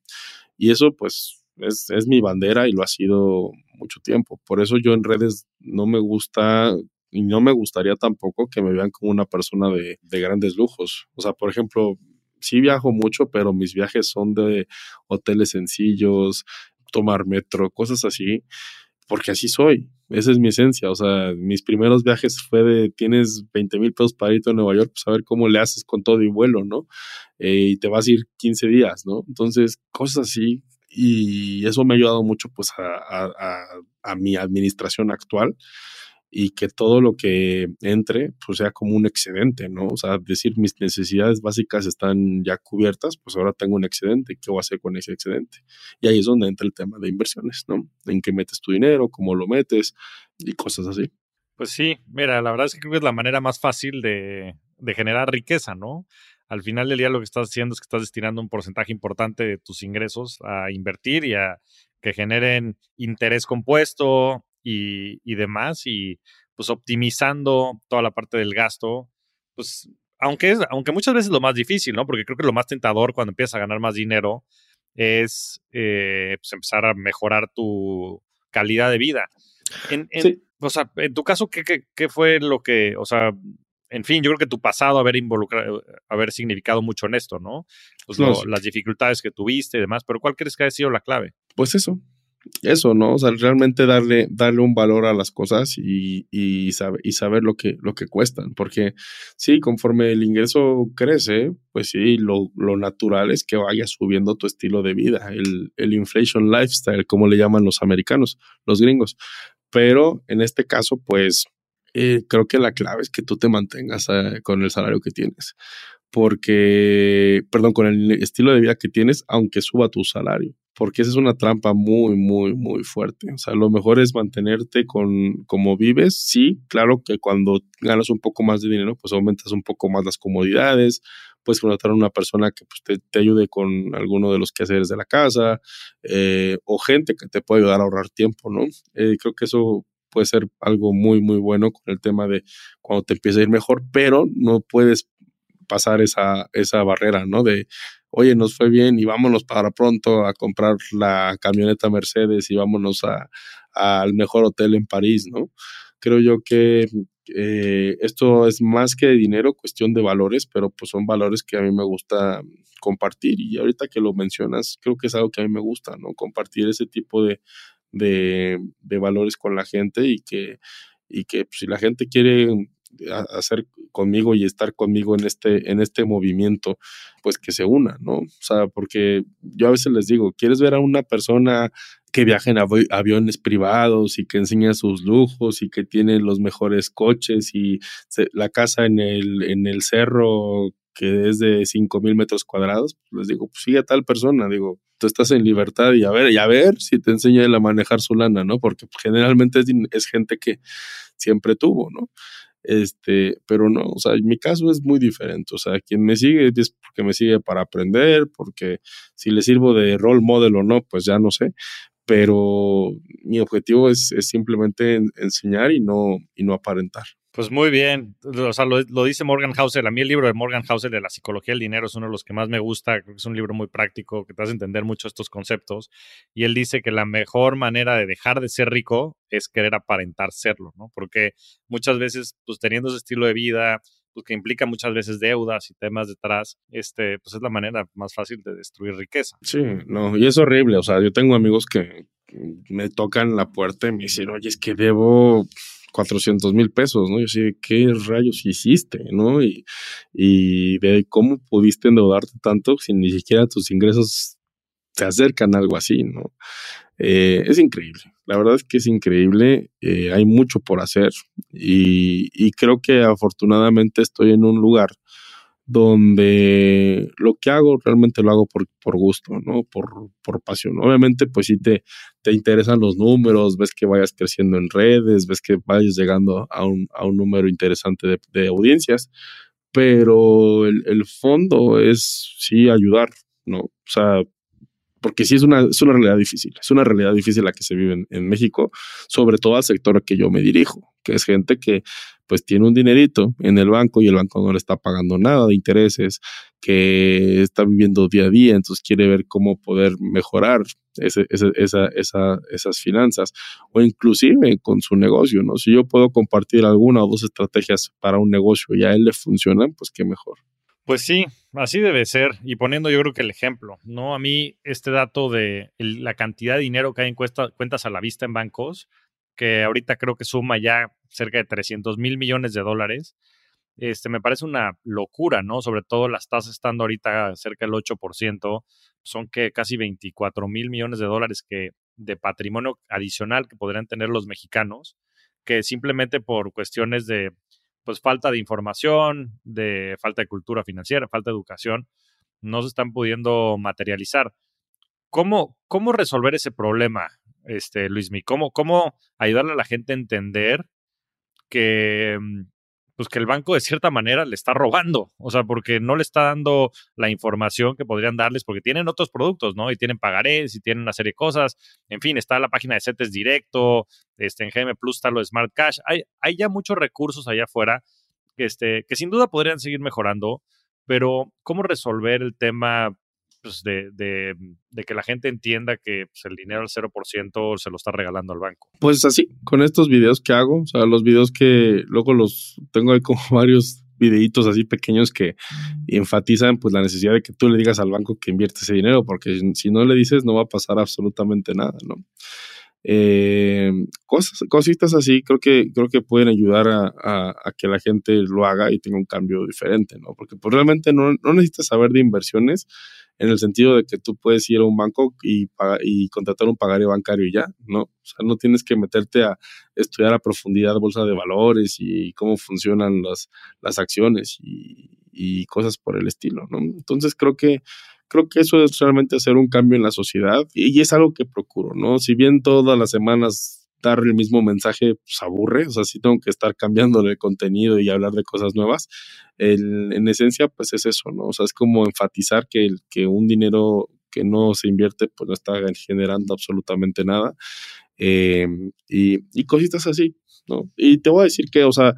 Y eso pues es, es, mi bandera y lo ha sido mucho tiempo. Por eso yo en redes no me gusta y no me gustaría tampoco que me vean como una persona de, de grandes lujos. O sea, por ejemplo, sí viajo mucho, pero mis viajes son de hoteles sencillos, tomar metro, cosas así, porque así soy. Esa es mi esencia. O sea, mis primeros viajes fue de tienes 20 mil pesos para irte a Nueva York, pues a ver cómo le haces con todo y vuelo, ¿no? Eh, y te vas a ir 15 días, ¿no? Entonces, cosas así. Y eso me ha ayudado mucho, pues, a, mi administración actual y que todo lo que entre pues sea como un excedente, ¿no? O sea, decir mis necesidades básicas están ya cubiertas, pues ahora tengo un excedente, ¿qué voy a hacer con ese excedente? Y ahí es donde entra el tema de inversiones, ¿no? En qué metes tu dinero, cómo lo metes y cosas así. Pues sí, mira, la verdad es que creo que es la manera más fácil de, de generar riqueza, ¿no? Al final del día lo que estás haciendo es que estás destinando un porcentaje importante de tus ingresos a invertir y a que generen interés compuesto, y, demás, y pues optimizando toda la parte del gasto, pues aunque, es, aunque muchas veces es lo más difícil, ¿no? Porque creo que lo más tentador cuando empiezas a ganar más dinero es eh, pues empezar a mejorar tu calidad de vida. En, O sea, en tu caso, ¿qué, ¿qué, fue lo que, o sea, en fin, yo creo que tu pasado haber involucrado, haber significado mucho en esto, ¿no? Pues las dificultades que tuviste y demás, pero ¿cuál crees que ha sido la clave? Pues eso, eso, ¿no? O sea, realmente darle, darle un valor a las cosas y, y, saber, y saber lo que, lo que cuestan. Porque sí, conforme el ingreso crece, pues sí, lo, lo natural es que vaya subiendo tu estilo de vida, el, el inflation lifestyle, como le llaman los americanos, los gringos. Pero en este caso, pues eh, creo que la clave es que tú te mantengas eh, con el salario que tienes. Porque, perdón, con el estilo de vida que tienes, aunque suba tu salario porque esa es una trampa muy, muy, muy fuerte. O sea, lo mejor es mantenerte con como vives. Sí, claro que cuando ganas un poco más de dinero, pues aumentas un poco más las comodidades, puedes contratar a una persona que pues, te, ayude con alguno de los quehaceres de la casa, eh, o gente que te puede ayudar a ahorrar tiempo, ¿no? Eh, creo que eso puede ser algo muy, muy bueno con el tema de cuando te empieza a ir mejor, pero no puedes pasar esa, esa barrera, ¿no? De oye, nos fue bien y vámonos para pronto a comprar la camioneta Mercedes y vámonos al mejor hotel en París, ¿no? Creo yo que eh, esto es más que dinero, cuestión de valores, pero pues son valores que a mí me gusta compartir y ahorita que lo mencionas, creo que es algo que a mí me gusta, ¿no? Compartir ese tipo de, de, de valores con la gente y que, y que pues, si la gente quiere hacer conmigo y estar conmigo en este, en este movimiento, pues que se una, ¿no? O sea, porque yo a veces les digo, ¿quieres ver a una persona que viaja en aviones privados y que enseña sus lujos y que tiene los mejores coches y la casa en el, en el cerro que es de 5 mil metros cuadrados, pues les digo, pues sigue a tal persona, digo, tú estás en libertad y a ver, y a ver si te enseña él a manejar su lana, ¿no? Porque generalmente es gente que siempre tuvo, ¿no? Este, pero no, o sea, mi caso es muy diferente. O sea, quien me sigue es porque me sigue para aprender, porque si le sirvo de role model o no, pues ya no sé. Pero mi objetivo es, es simplemente enseñar y no, y no aparentar. Pues muy bien, o sea, lo, dice Morgan Housel. A mí el libro de Morgan Housel de la psicología del dinero es uno de los que más me gusta. Creo que es un libro muy práctico que te hace entender mucho estos conceptos. Y él dice que la mejor manera de dejar de ser rico es querer aparentar serlo, ¿no? Porque muchas veces, pues teniendo ese estilo de vida, pues que implica muchas veces deudas y temas detrás, este, pues es la manera más fácil de destruir riqueza. Sí, no, y es horrible. O sea, yo tengo amigos que me tocan la puerta y me dicen, oye, es que debo 400 mil pesos, ¿no? Yo sé, ¿qué rayos hiciste, no? Y, y de cómo pudiste endeudarte tanto si ni siquiera tus ingresos te acercan a algo así, ¿no? Eh, es increíble, la verdad es que es increíble, eh, hay mucho por hacer y, y creo que afortunadamente estoy en un lugar donde lo que hago realmente lo hago por, por gusto, ¿no? Por, por pasión. Obviamente, pues si te, te interesan los números, ves que vayas creciendo en redes, ves que vayas llegando a un, a un número interesante de, de audiencias, pero el, el, fondo es sí ayudar, ¿no? O sea, porque sí es una, es una realidad difícil, es una realidad difícil la que se vive en, México, sobre todo al sector que yo me dirijo, que es gente que pues tiene un dinerito en el banco y el banco no le está pagando nada de intereses, que está viviendo día a día, entonces quiere ver cómo poder mejorar ese, esa, esa, esas finanzas o inclusive con su negocio, ¿no? Si yo puedo compartir alguna o dos estrategias para un negocio y a él le funcionan, pues qué mejor. Pues sí, así debe ser. Y poniendo yo creo que el ejemplo, ¿no? A mí este dato de la cantidad de dinero que hay en cuentas a la vista en bancos, que ahorita creo que suma ya cerca de 300 mil millones de dólares. Este, me parece una locura, ¿no? Sobre todo las tasas estando ahorita cerca del 8%, son que casi 24 mil millones de dólares que, de patrimonio adicional que podrían tener los mexicanos, que simplemente por cuestiones de pues falta de información, de falta de cultura financiera, falta de educación, no se están pudiendo materializar. ¿Cómo, cómo resolver ese problema? este, Luismi? ¿Cómo, ¿Cómo ayudarle a la gente a entender que, mm, pues que el banco de cierta manera le está robando? O sea, porque no le está dando la información que podrían darles, porque tienen otros productos, ¿no? Y tienen pagarés y tienen una serie de cosas. En fin, está la página de CETES Directo, este, en GM Plus está lo de Smart Cash. Hay, hay ya muchos recursos allá afuera este, que sin duda podrían seguir mejorando, pero ¿cómo resolver el tema pues, de, de, de, que la gente entienda que pues, el dinero al 0% se lo está regalando al banco. Pues así, con estos videos que hago, o sea, los videos que luego los tengo ahí como varios videitos así pequeños que enfatizan pues la necesidad de que tú le digas al banco que invierte ese dinero, porque si no le dices no va a pasar absolutamente nada, ¿no? Eh, cosas, cositas así creo que, creo que pueden ayudar a, a, a, que la gente lo haga y tenga un cambio diferente, ¿no? Porque pues realmente no, no necesitas saber de inversiones, en el sentido de que tú puedes ir a un banco y, y contratar un pagaré bancario y ya, ¿no? O sea, no tienes que meterte a estudiar a profundidad bolsa de valores y cómo funcionan las, las acciones y, y cosas por el estilo, ¿no? Entonces creo que creo que eso es realmente hacer un cambio en la sociedad y, es algo que procuro, ¿no? Si bien todas las semanas dar el mismo mensaje pues aburre, o sea, sí tengo que estar cambiando el contenido y hablar de cosas nuevas. El, en esencia, pues es eso, ¿no? O sea, es como enfatizar que, el, que un dinero que no se invierte, pues no está generando absolutamente nada. Eh, y, y cositas así, ¿no? Y te voy a decir que, o sea,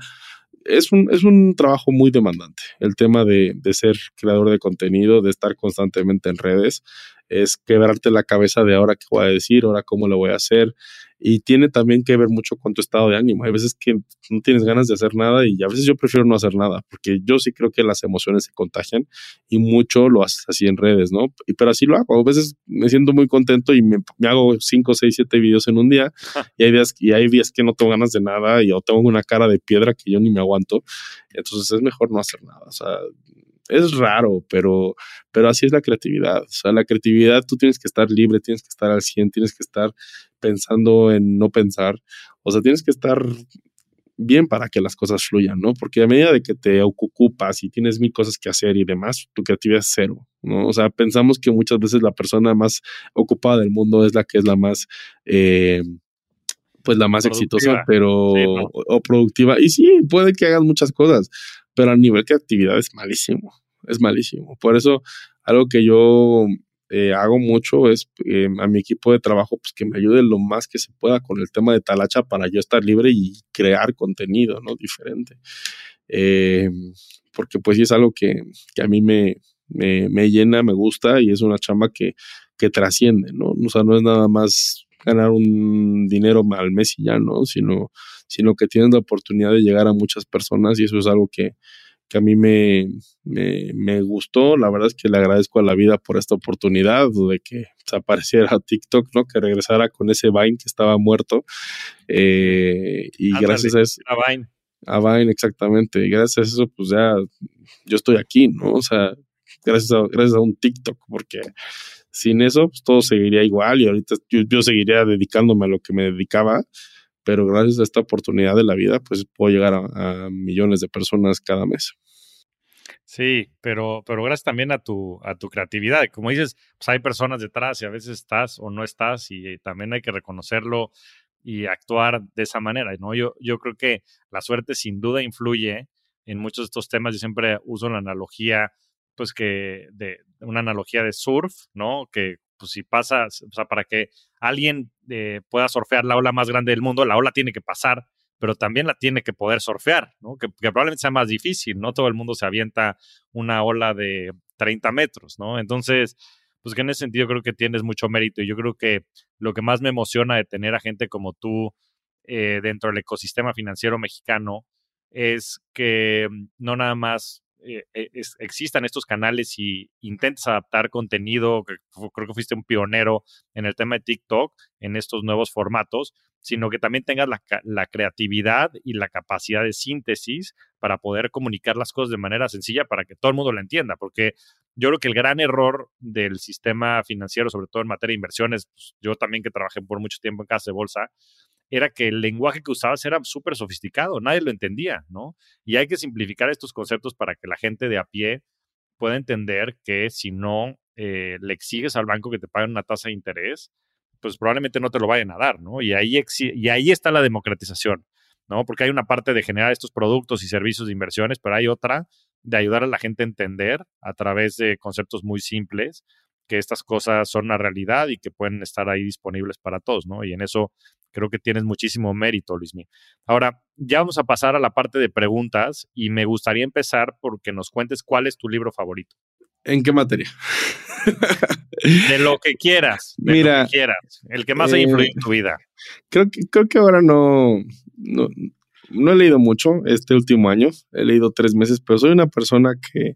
es un, es un trabajo muy demandante. El tema de, de, ser creador de contenido, de estar constantemente en redes, es quebrarte la cabeza de ahora qué voy a decir, ahora cómo lo voy a hacer. Y tiene también que ver mucho con tu estado de ánimo. Hay veces que no tienes ganas de hacer nada y a veces yo prefiero no hacer nada, porque yo sí creo que las emociones se contagian y mucho lo haces así en redes, ¿no? Y, pero así lo hago. A veces me siento muy contento y me, me hago 5, 6, 7 videos en un día y hay, días, y hay días que no tengo ganas de nada y yo tengo una cara de piedra que yo ni me aguanto. Entonces es mejor no hacer nada. O sea, es raro, pero, pero así es la creatividad. O sea, la creatividad tú tienes que estar libre, tienes que estar al 100, tienes que estar pensando en no pensar. O sea, tienes que estar bien para que las cosas fluyan, ¿no? Porque a medida de que te ocupas y tienes mil cosas que hacer y demás, tu creatividad es cero, ¿no? O sea, pensamos que muchas veces la persona más ocupada del mundo es la que es la más... Eh, pues la más exitosa, pero o, productiva. Y sí, puede que hagas muchas cosas, pero a nivel creatividad es malísimo, es malísimo. Por eso, algo que yo eh, hago mucho es eh, a mi equipo de trabajo pues que me ayude lo más que se pueda con el tema de Talacha para yo estar libre y crear contenido, ¿no? Diferente. Eh, porque pues sí es algo que, que a mí me, me, me, llena, me gusta y es una chamba que, que trasciende, ¿no? O sea, no es nada más ganar un dinero al mes y ya, ¿no? Sino, sino que tienes la oportunidad de llegar a muchas personas y eso es algo que, que a mí me, me, gustó. La verdad es que le agradezco a la vida por esta oportunidad de que apareciera TikTok, ¿no? Que regresara con ese Vine que estaba muerto. Eh, y gracias a eso. A Vine. A Vine, exactamente. Y gracias a eso, pues ya yo estoy aquí, ¿no? O sea, gracias a, gracias a un TikTok, porque sin eso, pues todo seguiría igual y ahorita yo seguiría dedicándome a lo que me dedicaba pero gracias a esta oportunidad de la vida, pues puedo llegar a, millones de personas cada mes. Sí, pero, pero gracias también a tu, a tu creatividad. Como dices, pues hay personas detrás y a veces estás o no estás y también hay que reconocerlo y actuar de esa manera, ¿no? Yo, yo creo que la suerte sin duda influye en muchos de estos temas. Yo siempre uso la analogía, pues que de una analogía de surf, ¿no? Que pues si pasa, o sea, para que alguien eh, pueda surfear la ola más grande del mundo, la ola tiene que pasar, pero también la tiene que poder surfear, ¿no? Que, probablemente sea más difícil, no todo el mundo se avienta una ola de 30 metros, ¿no? Entonces, pues que en ese sentido creo que tienes mucho mérito y yo creo que lo que más me emociona de tener a gente como tú eh, dentro del ecosistema financiero mexicano es que mm, no nada más eh, eh, existan estos canales y intentes adaptar contenido, creo que fuiste un pionero en el tema de TikTok, en estos nuevos formatos, sino que también tengas la, la, creatividad y la capacidad de síntesis para poder comunicar las cosas de manera sencilla para que todo el mundo lo entienda, porque yo creo que el gran error del sistema financiero, sobre todo en materia de inversiones, pues, yo también que trabajé por mucho tiempo en casa de bolsa, era que el lenguaje que usabas era súper sofisticado, nadie lo entendía, ¿no? Y hay que simplificar estos conceptos para que la gente de a pie pueda entender que si no eh, le exiges al banco que te paguen una tasa de interés, pues probablemente no te lo vayan a dar, ¿no? Y ahí, y ahí está la democratización, ¿no? Porque hay una parte de generar estos productos y servicios de inversiones, pero hay otra de ayudar a la gente a entender a través de conceptos muy simples que estas cosas son una realidad y que pueden estar ahí disponibles para todos, ¿no? Y en eso creo que tienes muchísimo mérito, Luismi. Ahora, ya vamos a pasar a la parte de preguntas y me gustaría empezar porque nos cuentes cuál es tu libro favorito. ¿En qué materia? de lo que quieras. Mira, quieras. El que más ha influido en tu vida. Creo que, creo que ahora no, no, no he leído mucho este último año. He leído tres meses, pero soy una persona que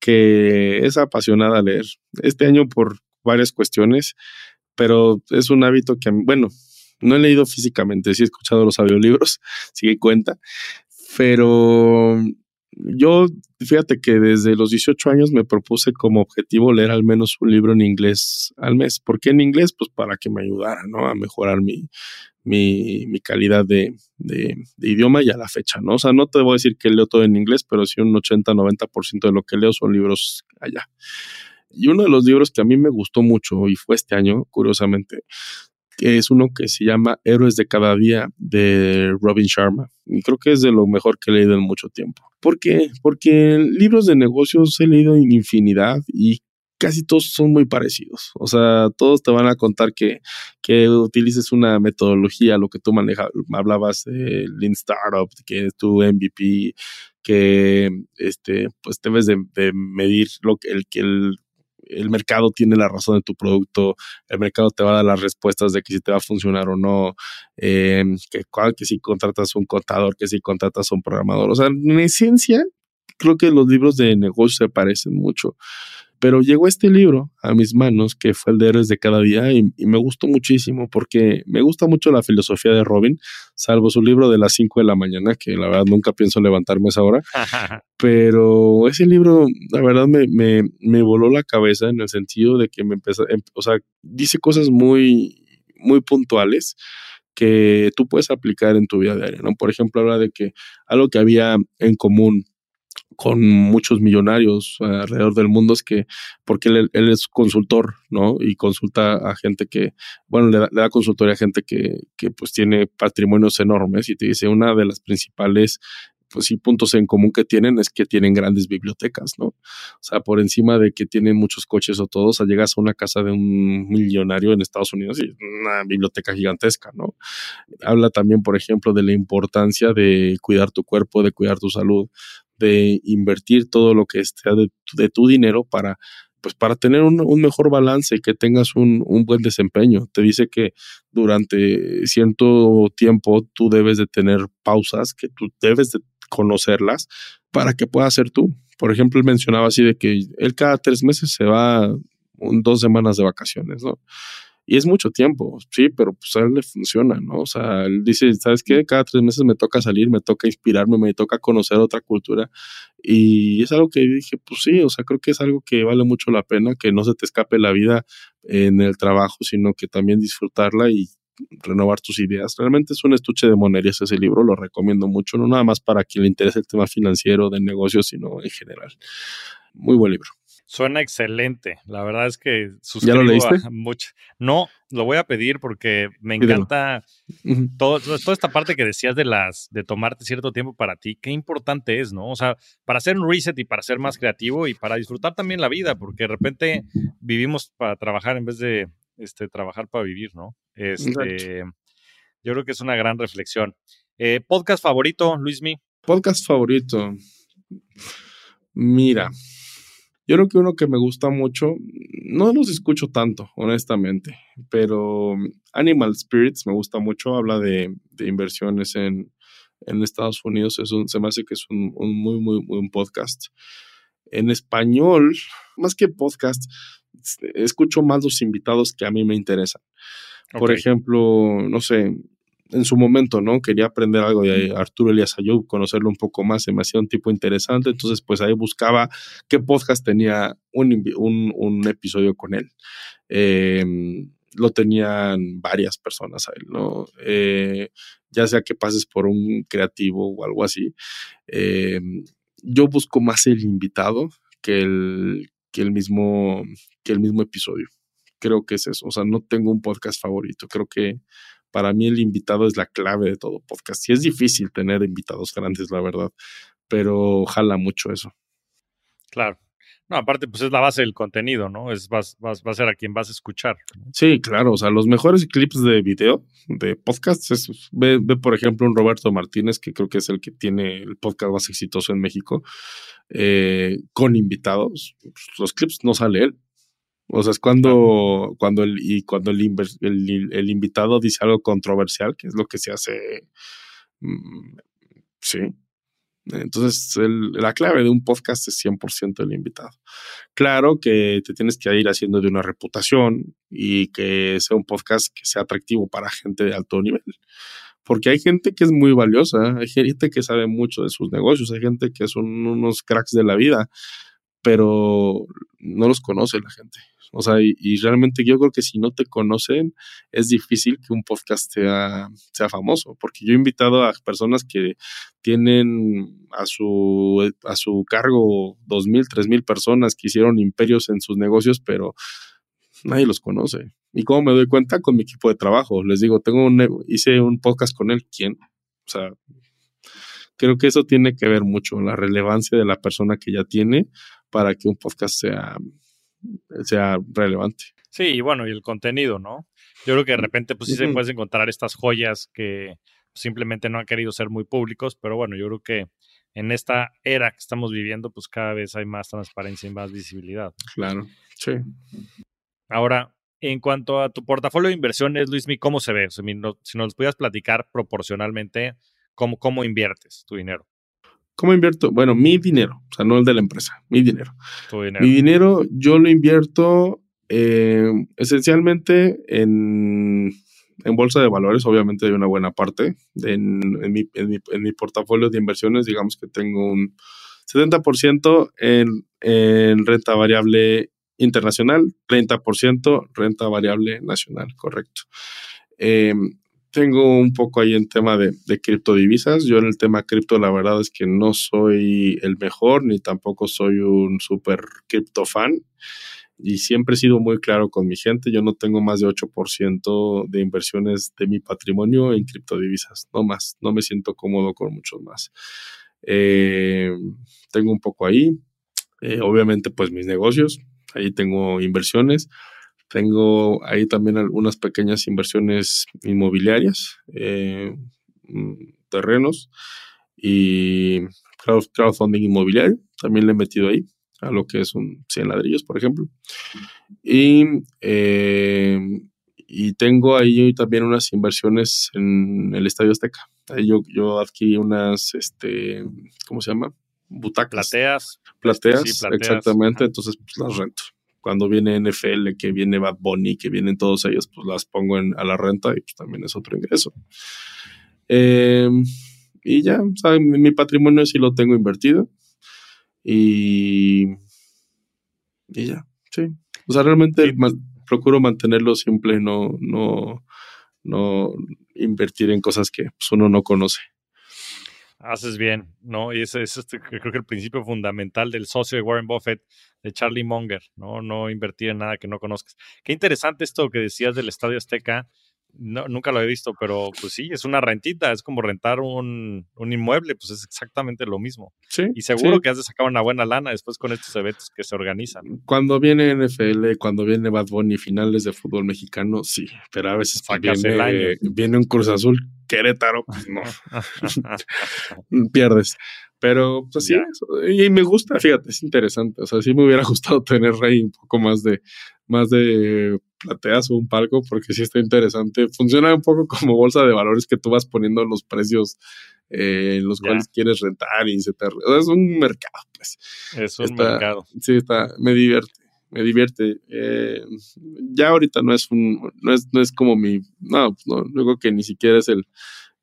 que es apasionada a leer. Este año por varias cuestiones, pero es un hábito que, bueno, no he leído físicamente, sí he escuchado los audiolibros, sí cuenta, pero yo, fíjate que desde los 18 años me propuse como objetivo leer al menos un libro en inglés al mes. ¿Por qué en inglés? Pues para que me ayudara, ¿no? A mejorar mi, mi, mi calidad de, de, idioma y a la fecha, ¿no? O sea, no te voy a decir que leo todo en inglés, pero sí un 80-90% de lo que leo son libros allá. Y uno de los libros que a mí me gustó mucho y fue este año, curiosamente, es uno que se llama Héroes de cada día de Robin Sharma. Y creo que es de lo mejor que he leído en mucho tiempo. ¿Por qué? Porque libros de negocios he leído en infinidad y casi todos son muy parecidos. O sea, todos te van a contar que, que utilices una metodología, lo que tú manejas, hablabas de Lean Startup, que es tu MVP, que este, pues debes de, de medir lo que el, que el el mercado tiene la razón de tu producto, el mercado te va a dar las respuestas de que si te va a funcionar o no, eh, que, que si contratas un contador, que si contratas un programador. O sea, en esencia, creo que los libros de negocio se parecen mucho. Pero llegó este libro a mis manos, que fue el de Héroes de cada día, y, me gustó muchísimo porque me gusta mucho la filosofía de Robin, salvo su libro de las 5 de la mañana, que la verdad nunca pienso levantarme a esa hora. Pero ese libro, la verdad, me, me, me voló la cabeza en el sentido de que me empezó, em, o sea, dice cosas muy, muy puntuales que tú puedes aplicar en tu vida diaria, ¿no? Por ejemplo, habla de que algo que había en común con muchos millonarios alrededor del mundo es que, porque él, es consultor, ¿no? Y consulta a gente que, bueno, le da, consultoría a gente que, que pues tiene patrimonios enormes y te dice una de las principales pues sí, puntos en común que tienen es que tienen grandes bibliotecas, ¿no? O sea, por encima de que tienen muchos coches o todo, o sea, llegas a una casa de un millonario en Estados Unidos y una biblioteca gigantesca, ¿no? Habla también, por ejemplo, de la importancia de cuidar tu cuerpo, de cuidar tu salud, de invertir todo lo que esté de, tu dinero para pues para tener un, mejor balance y que tengas un, un, buen desempeño. Te dice que durante cierto tiempo tú debes de tener pausas, que tú debes de conocerlas para que puedas ser tú. Por ejemplo, él mencionaba así de que él cada tres meses se va dos semanas de vacaciones, ¿no? Y es mucho tiempo, sí, pero pues a él le funciona, ¿no? O sea, él dice, ¿sabes qué? Cada tres meses me toca salir, me toca inspirarme, me toca conocer otra cultura. Y es algo que dije, pues sí, o sea, creo que es algo que vale mucho la pena, que no se te escape la vida en el trabajo, sino que también disfrutarla y renovar tus ideas. Realmente es un estuche de monerías ese libro, lo recomiendo mucho, no nada más para quien le interese el tema financiero, de negocios, sino en general. Muy buen libro. Suena excelente. La verdad es que suscribo ¿Ya lo leíste? mucho. No, lo voy a pedir porque me encanta todo, toda esta parte que decías de las de tomarte cierto tiempo para ti. Qué importante es, ¿no? O sea, para hacer un reset y para ser más creativo y para disfrutar también la vida, porque de repente vivimos para trabajar en vez de este, trabajar para vivir, ¿no? Este, yo creo que es una gran reflexión. Eh, ¿Podcast favorito, Luismi? Podcast favorito. Mira, yo creo que uno que me gusta mucho, no los escucho tanto, honestamente, pero Animal Spirits me gusta mucho, habla de, inversiones en, Estados Unidos, es un, se me hace que es un, un muy, muy, muy buen podcast. En español, más que podcast, escucho más los invitados que a mí me interesan. Por ejemplo, no sé, en su momento, ¿no? Quería aprender algo de Arturo Elias Ayub, conocerlo un poco más, se me hacía un tipo interesante, entonces pues ahí buscaba qué podcast tenía un, un, episodio con él. Em, lo tenían varias personas a él, ¿no? Eh, ya sea que pases por un creativo o algo así. Em, yo busco más el invitado que el, que el mismo, que el mismo episodio. Creo que es eso. O sea, no tengo un podcast favorito. Creo que para mí el invitado es la clave de todo podcast. Y es difícil tener invitados grandes, la verdad, pero jala mucho eso. Claro. No, aparte, pues es la base del contenido, ¿no? Es vas, vas, va a ser a quien vas a escuchar. Sí, claro. O sea, los mejores clips de video, de podcast, es, ve, ve, por ejemplo, un Roberto Martínez, que creo que es el que tiene el podcast más exitoso en México, eh, con invitados. Los clips no sale él. O sea, es cuando, cuando, el, y cuando el, el, invitado dice algo controversial, que es lo que se hace. Mm, sí. Entonces, la clave de un podcast es 100% el invitado. Claro que te tienes que ir haciendo de una reputación y que sea un podcast que sea atractivo para gente de alto nivel. Porque hay gente que es muy valiosa, hay gente que sabe mucho de sus negocios, hay gente que son unos cracks de la vida, pero no los conoce la gente. O sea, y, realmente yo creo que si no te conocen, es difícil que un podcast sea, sea famoso, porque yo he invitado a personas que tienen a su, a su cargo dos mil, tres mil personas que hicieron imperios en sus negocios, pero nadie los conoce. ¿Y cómo me doy cuenta? Con mi equipo de trabajo. Les digo, tengo un, hice un podcast con él. ¿Quién? O sea, creo que eso tiene que ver mucho, la relevancia de la persona que ya tiene para que un podcast sea, sea relevante. Sí, y bueno, y el contenido, ¿no? Yo creo que de repente, pues sí se puedes encontrar estas joyas que simplemente no han querido ser muy públicos, pero bueno, yo creo que en esta era que estamos viviendo, pues cada vez hay más transparencia y más visibilidad. Claro, sí. Ahora, en cuanto a tu portafolio de inversiones, Luismi, ¿cómo se ve? si nos pudieras platicar proporcionalmente cómo, cómo inviertes tu dinero. ¿Cómo invierto? Bueno, mi dinero, o sea, no el de la empresa, mi dinero. Mi dinero yo lo invierto eh, esencialmente en, bolsa de valores, obviamente hay una buena parte. En, mi, en, mi, portafolio de inversiones, digamos que tengo un 70% en, en renta variable internacional, 30% renta variable nacional, correcto. Eh, tengo un poco ahí en tema de, de criptodivisas. Yo en el tema cripto, la verdad es que no soy el mejor, ni tampoco soy un super cripto fan. Y siempre he sido muy claro con mi gente. Yo no tengo más de 8% de inversiones de mi patrimonio en criptodivisas, no más. No me siento cómodo con muchos más. Eh, tengo un poco ahí. Eh, obviamente, pues mis negocios. Ahí tengo inversiones tengo ahí también algunas pequeñas inversiones inmobiliarias, eh, mm, terrenos y crowdfunding inmobiliario. También le he metido ahí a lo que es un 100 ladrillos, por ejemplo. Y, eh, y tengo ahí también unas inversiones en el Estadio Azteca. Ahí yo, yo adquirí unas, este, ¿cómo se llama? Butacas. Plateas. Plateas, exactamente. Entonces, pues las rento cuando viene NFL, que viene Bad Bunny, que vienen todos ellos, pues las pongo en, a la renta y pues también es otro ingreso. Em, y ya, o mi patrimonio sí lo tengo invertido. Y, y ya, sí. O sea, realmente procuro mantenerlo simple, no, no, no invertir en cosas que pues, uno no conoce. Haces bien, ¿no? Y ese es creo que el principio fundamental del socio de Warren Buffett, de Charlie Munger, ¿no? No invertir en nada que no conozcas. Qué interesante esto que decías del Estadio Azteca no, nunca lo he visto, pero pues sí, es una rentita, es como rentar un, inmueble, pues es exactamente lo mismo. Sí, y seguro que has de sacar una buena lana después con estos eventos que se organizan. Cuando viene NFL, cuando viene Bad Bunny, finales de fútbol mexicano, sí, pero a veces viene, viene un Cruz Azul Querétaro, pues no, pierdes. Pero pues sí, y me gusta, fíjate, es interesante. O sea, sí me hubiera gustado tener ahí un poco más de, más de plateas o un palco, porque sí está interesante. Funciona un poco como bolsa de valores que tú vas poniendo los precios eh, en los cuales quieres rentar y se te. es un mercado, pues. Es un mercado. Sí, está, me divierte. Me divierte. Eh, ya ahorita no es un, no es, no es como mi, no, no, luego que ni siquiera es el,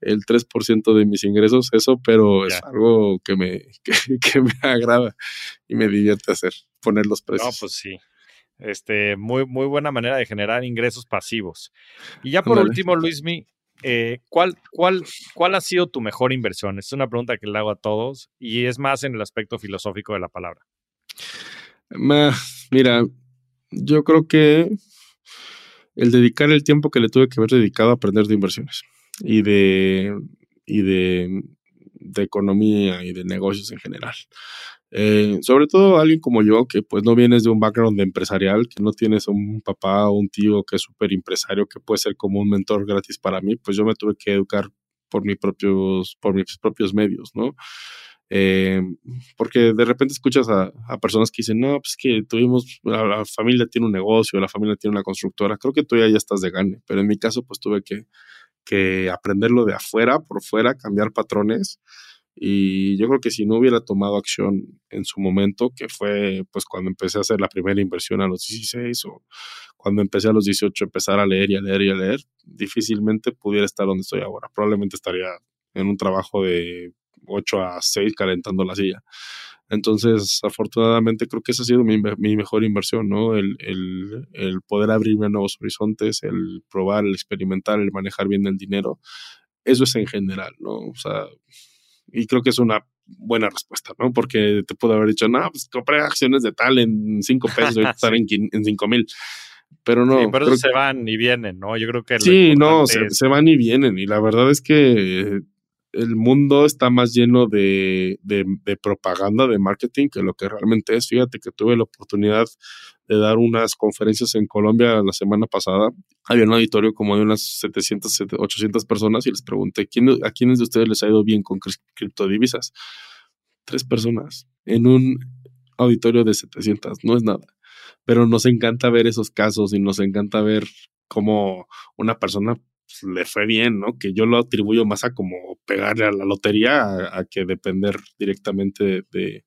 el 3% de mis ingresos, eso, pero es algo que me, que, me agrada y me divierte hacer, poner los precios. No, pues sí. Este, muy, muy buena manera de generar ingresos pasivos. Y ya por último, Luismi, eh, ¿cuál, cuál, ¿cuál ha sido tu mejor inversión? Es una pregunta que le hago a todos y es más en el aspecto filosófico de la palabra. Mira, yo creo que el dedicar el tiempo que le tuve que haber dedicado a aprender de inversiones y de, y de, de economía y de negocios en general. Eh, sobre todo alguien como yo, que pues no vienes de un background empresarial, que no tienes un papá o un tío que es súper empresario, que puede ser como un mentor gratis para mí, pues yo me tuve que educar por, mis propios, por mis propios medios, ¿no? Eh, porque de repente escuchas a, a, personas que dicen, no, pues que tuvimos, la, la, familia tiene un negocio, la familia tiene una constructora, creo que tú ya, ya estás de gane, pero en mi caso pues tuve que, que aprenderlo de afuera, por fuera, cambiar patrones. Y yo creo que si no hubiera tomado acción en su momento, que fue pues cuando empecé a hacer la primera inversión a los 16 o cuando empecé a los 18 empezar a leer y a leer y a leer, difícilmente pudiera estar donde estoy ahora. Probablemente estaría en un trabajo de 8 a 6 calentando la silla. Entonces, afortunadamente, creo que esa ha sido mi, mejor inversión, ¿no? El, el, poder abrirme a nuevos horizontes, el probar, el experimentar, el manejar bien el dinero. Eso es en general, ¿no? O sea, y creo que es una buena respuesta, ¿no? Porque te puedo haber dicho, no, pues compré acciones de tal en 5 pesos y estar en, en 5 mil. Pero no. Sí, pero se van y vienen, ¿no? Yo creo que. Sí, no, se, se, van y vienen. Y la verdad es que el mundo está más lleno de, de, propaganda, de marketing, que lo que realmente es. Fíjate que tuve la oportunidad de dar unas conferencias en Colombia la semana pasada. Había un auditorio como de unas 700, 800 personas y les pregunté, ¿quién, ¿a quiénes de ustedes les ha ido bien con criptodivisas? Tres personas en un auditorio de 700, no es nada. Pero nos encanta ver esos casos y nos encanta ver cómo una persona pues, le fue bien, ¿no? Que yo lo atribuyo más a como pegarle a la lotería a, que depender directamente de, de,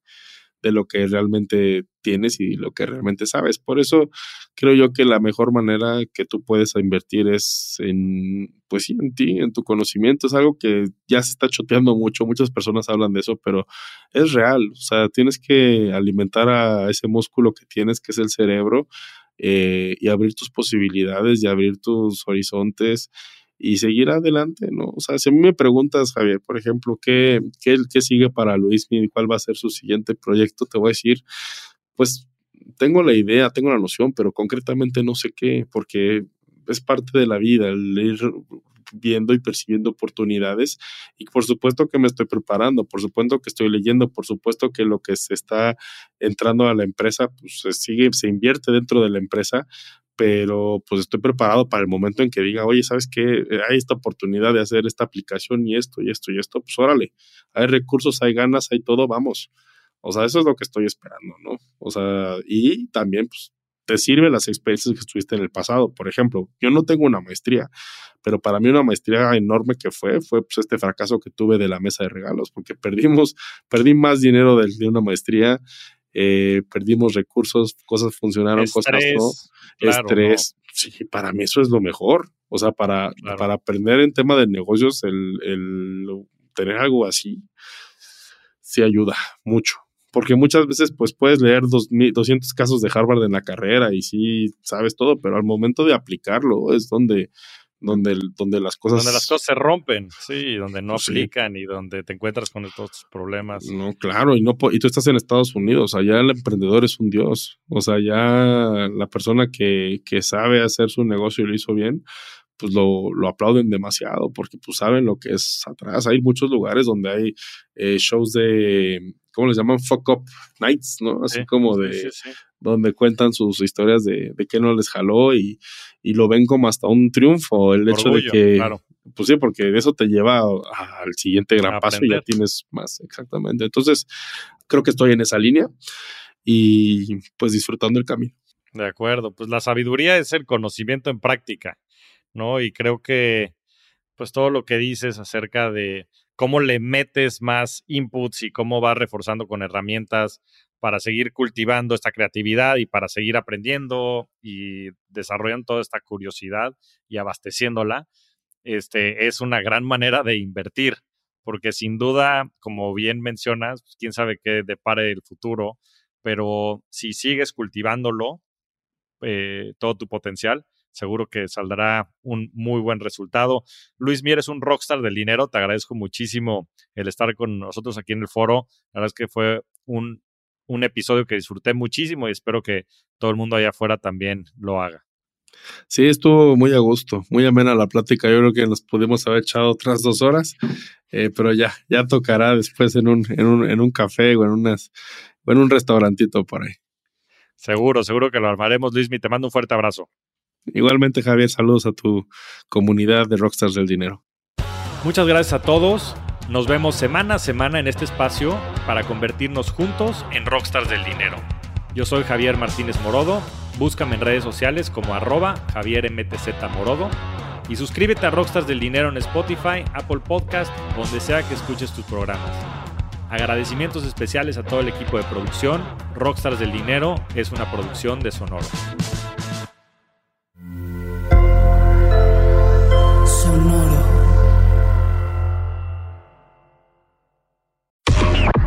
lo que realmente tienes y lo que realmente sabes. Por eso creo yo que la mejor manera que tú puedes invertir es en, pues sí, en ti, en tu conocimiento. Es algo que ya se está choteando mucho, muchas personas hablan de eso, pero es real. O sea, tienes que alimentar a ese músculo que tienes, que es el cerebro, eh, y abrir tus posibilidades y abrir tus horizontes y seguir adelante, ¿no? O sea, si a mí me preguntas, Javier, por ejemplo, ¿qué, qué, sigue para Luis y cuál va a ser su siguiente proyecto? Te voy a decir, pues tengo la idea, tengo la noción, pero concretamente no sé qué, porque es parte de la vida, el ir viendo y percibiendo oportunidades y por supuesto que me estoy preparando, por supuesto que estoy leyendo, por supuesto que lo que se está entrando a la empresa, pues se sigue, se invierte dentro de la empresa, pero pues estoy preparado para el momento en que diga, oye, ¿sabes qué? Hay esta oportunidad de hacer esta aplicación y esto y esto y esto, pues órale, hay recursos, hay ganas, hay todo, vamos. O sea, eso es lo que estoy esperando, ¿no? O sea, y también, pues, te sirven las experiencias que estuviste en el pasado. Por ejemplo, yo no tengo una maestría, pero para mí una maestría enorme que fue, fue pues este fracaso que tuve de la mesa de regalos, porque perdimos, perdí más dinero de, de una maestría, eh, perdimos recursos, cosas funcionaron, cosas no. Estrés. Sí, para mí eso es lo mejor. O sea, para, para aprender en tema de negocios, el, el tener algo así, sí ayuda mucho porque muchas veces pues puedes leer dos, 200 casos de Harvard en la carrera y sí sabes todo, pero al momento de aplicarlo es donde donde, donde las cosas... Donde las cosas se rompen, sí, donde no aplican y donde te encuentras con todos tus problemas. No, claro, y, no, y tú estás en Estados Unidos, allá el emprendedor es un dios, o sea, ya la persona que, que sabe hacer su negocio y lo hizo bien, pues lo, lo, aplauden demasiado porque pues saben lo que es atrás. Hay muchos lugares donde hay eh, shows de, ¿cómo les llaman? Fuck Up Nights, ¿no? Así como de, donde cuentan sus historias de, de qué no les jaló y, y, lo ven como hasta un triunfo, el hecho de que, pues sí, porque eso te lleva al siguiente gran paso y ya tienes más, exactamente. Entonces, creo que estoy en esa línea y pues disfrutando el camino. De acuerdo, pues la sabiduría es el conocimiento en práctica, ¿no? Y creo que pues todo lo que dices acerca de cómo le metes más inputs y cómo vas reforzando con herramientas para seguir cultivando esta creatividad y para seguir aprendiendo y desarrollando toda esta curiosidad y abasteciéndola, este, es una gran manera de invertir, porque sin duda, como bien mencionas, pues, quién sabe qué depare el futuro, pero si sigues cultivándolo, eh, todo tu potencial, seguro que saldrá un muy buen resultado. Luis Mier es un rockstar del dinero, te agradezco muchísimo el estar con nosotros aquí en el foro. La verdad es que fue un, un episodio que disfruté muchísimo y espero que todo el mundo allá afuera también lo haga. Sí, estuvo muy a gusto, muy amena la plática. Yo creo que nos pudimos haber echado otras dos horas, eh, pero ya, ya tocará después en un, en un, en un café o en, unas, o en un restaurantito por ahí. Seguro, seguro que lo armaremos, Luis. Te mando un fuerte abrazo. Igualmente, Javier, saludos a tu comunidad de Rockstars del Dinero. Muchas gracias a todos. Nos vemos semana a semana en este espacio para convertirnos juntos en Rockstars del Dinero. Yo soy Javier Martínez Morodo. Búscame en redes sociales como arroba Javier MTZ Morodo. Y suscríbete a Rockstars del Dinero en Spotify, Apple Podcast, donde sea que escuches tus programas. Agradecimientos especiales a todo el equipo de producción. Rockstars del Dinero es una producción de Sonoro.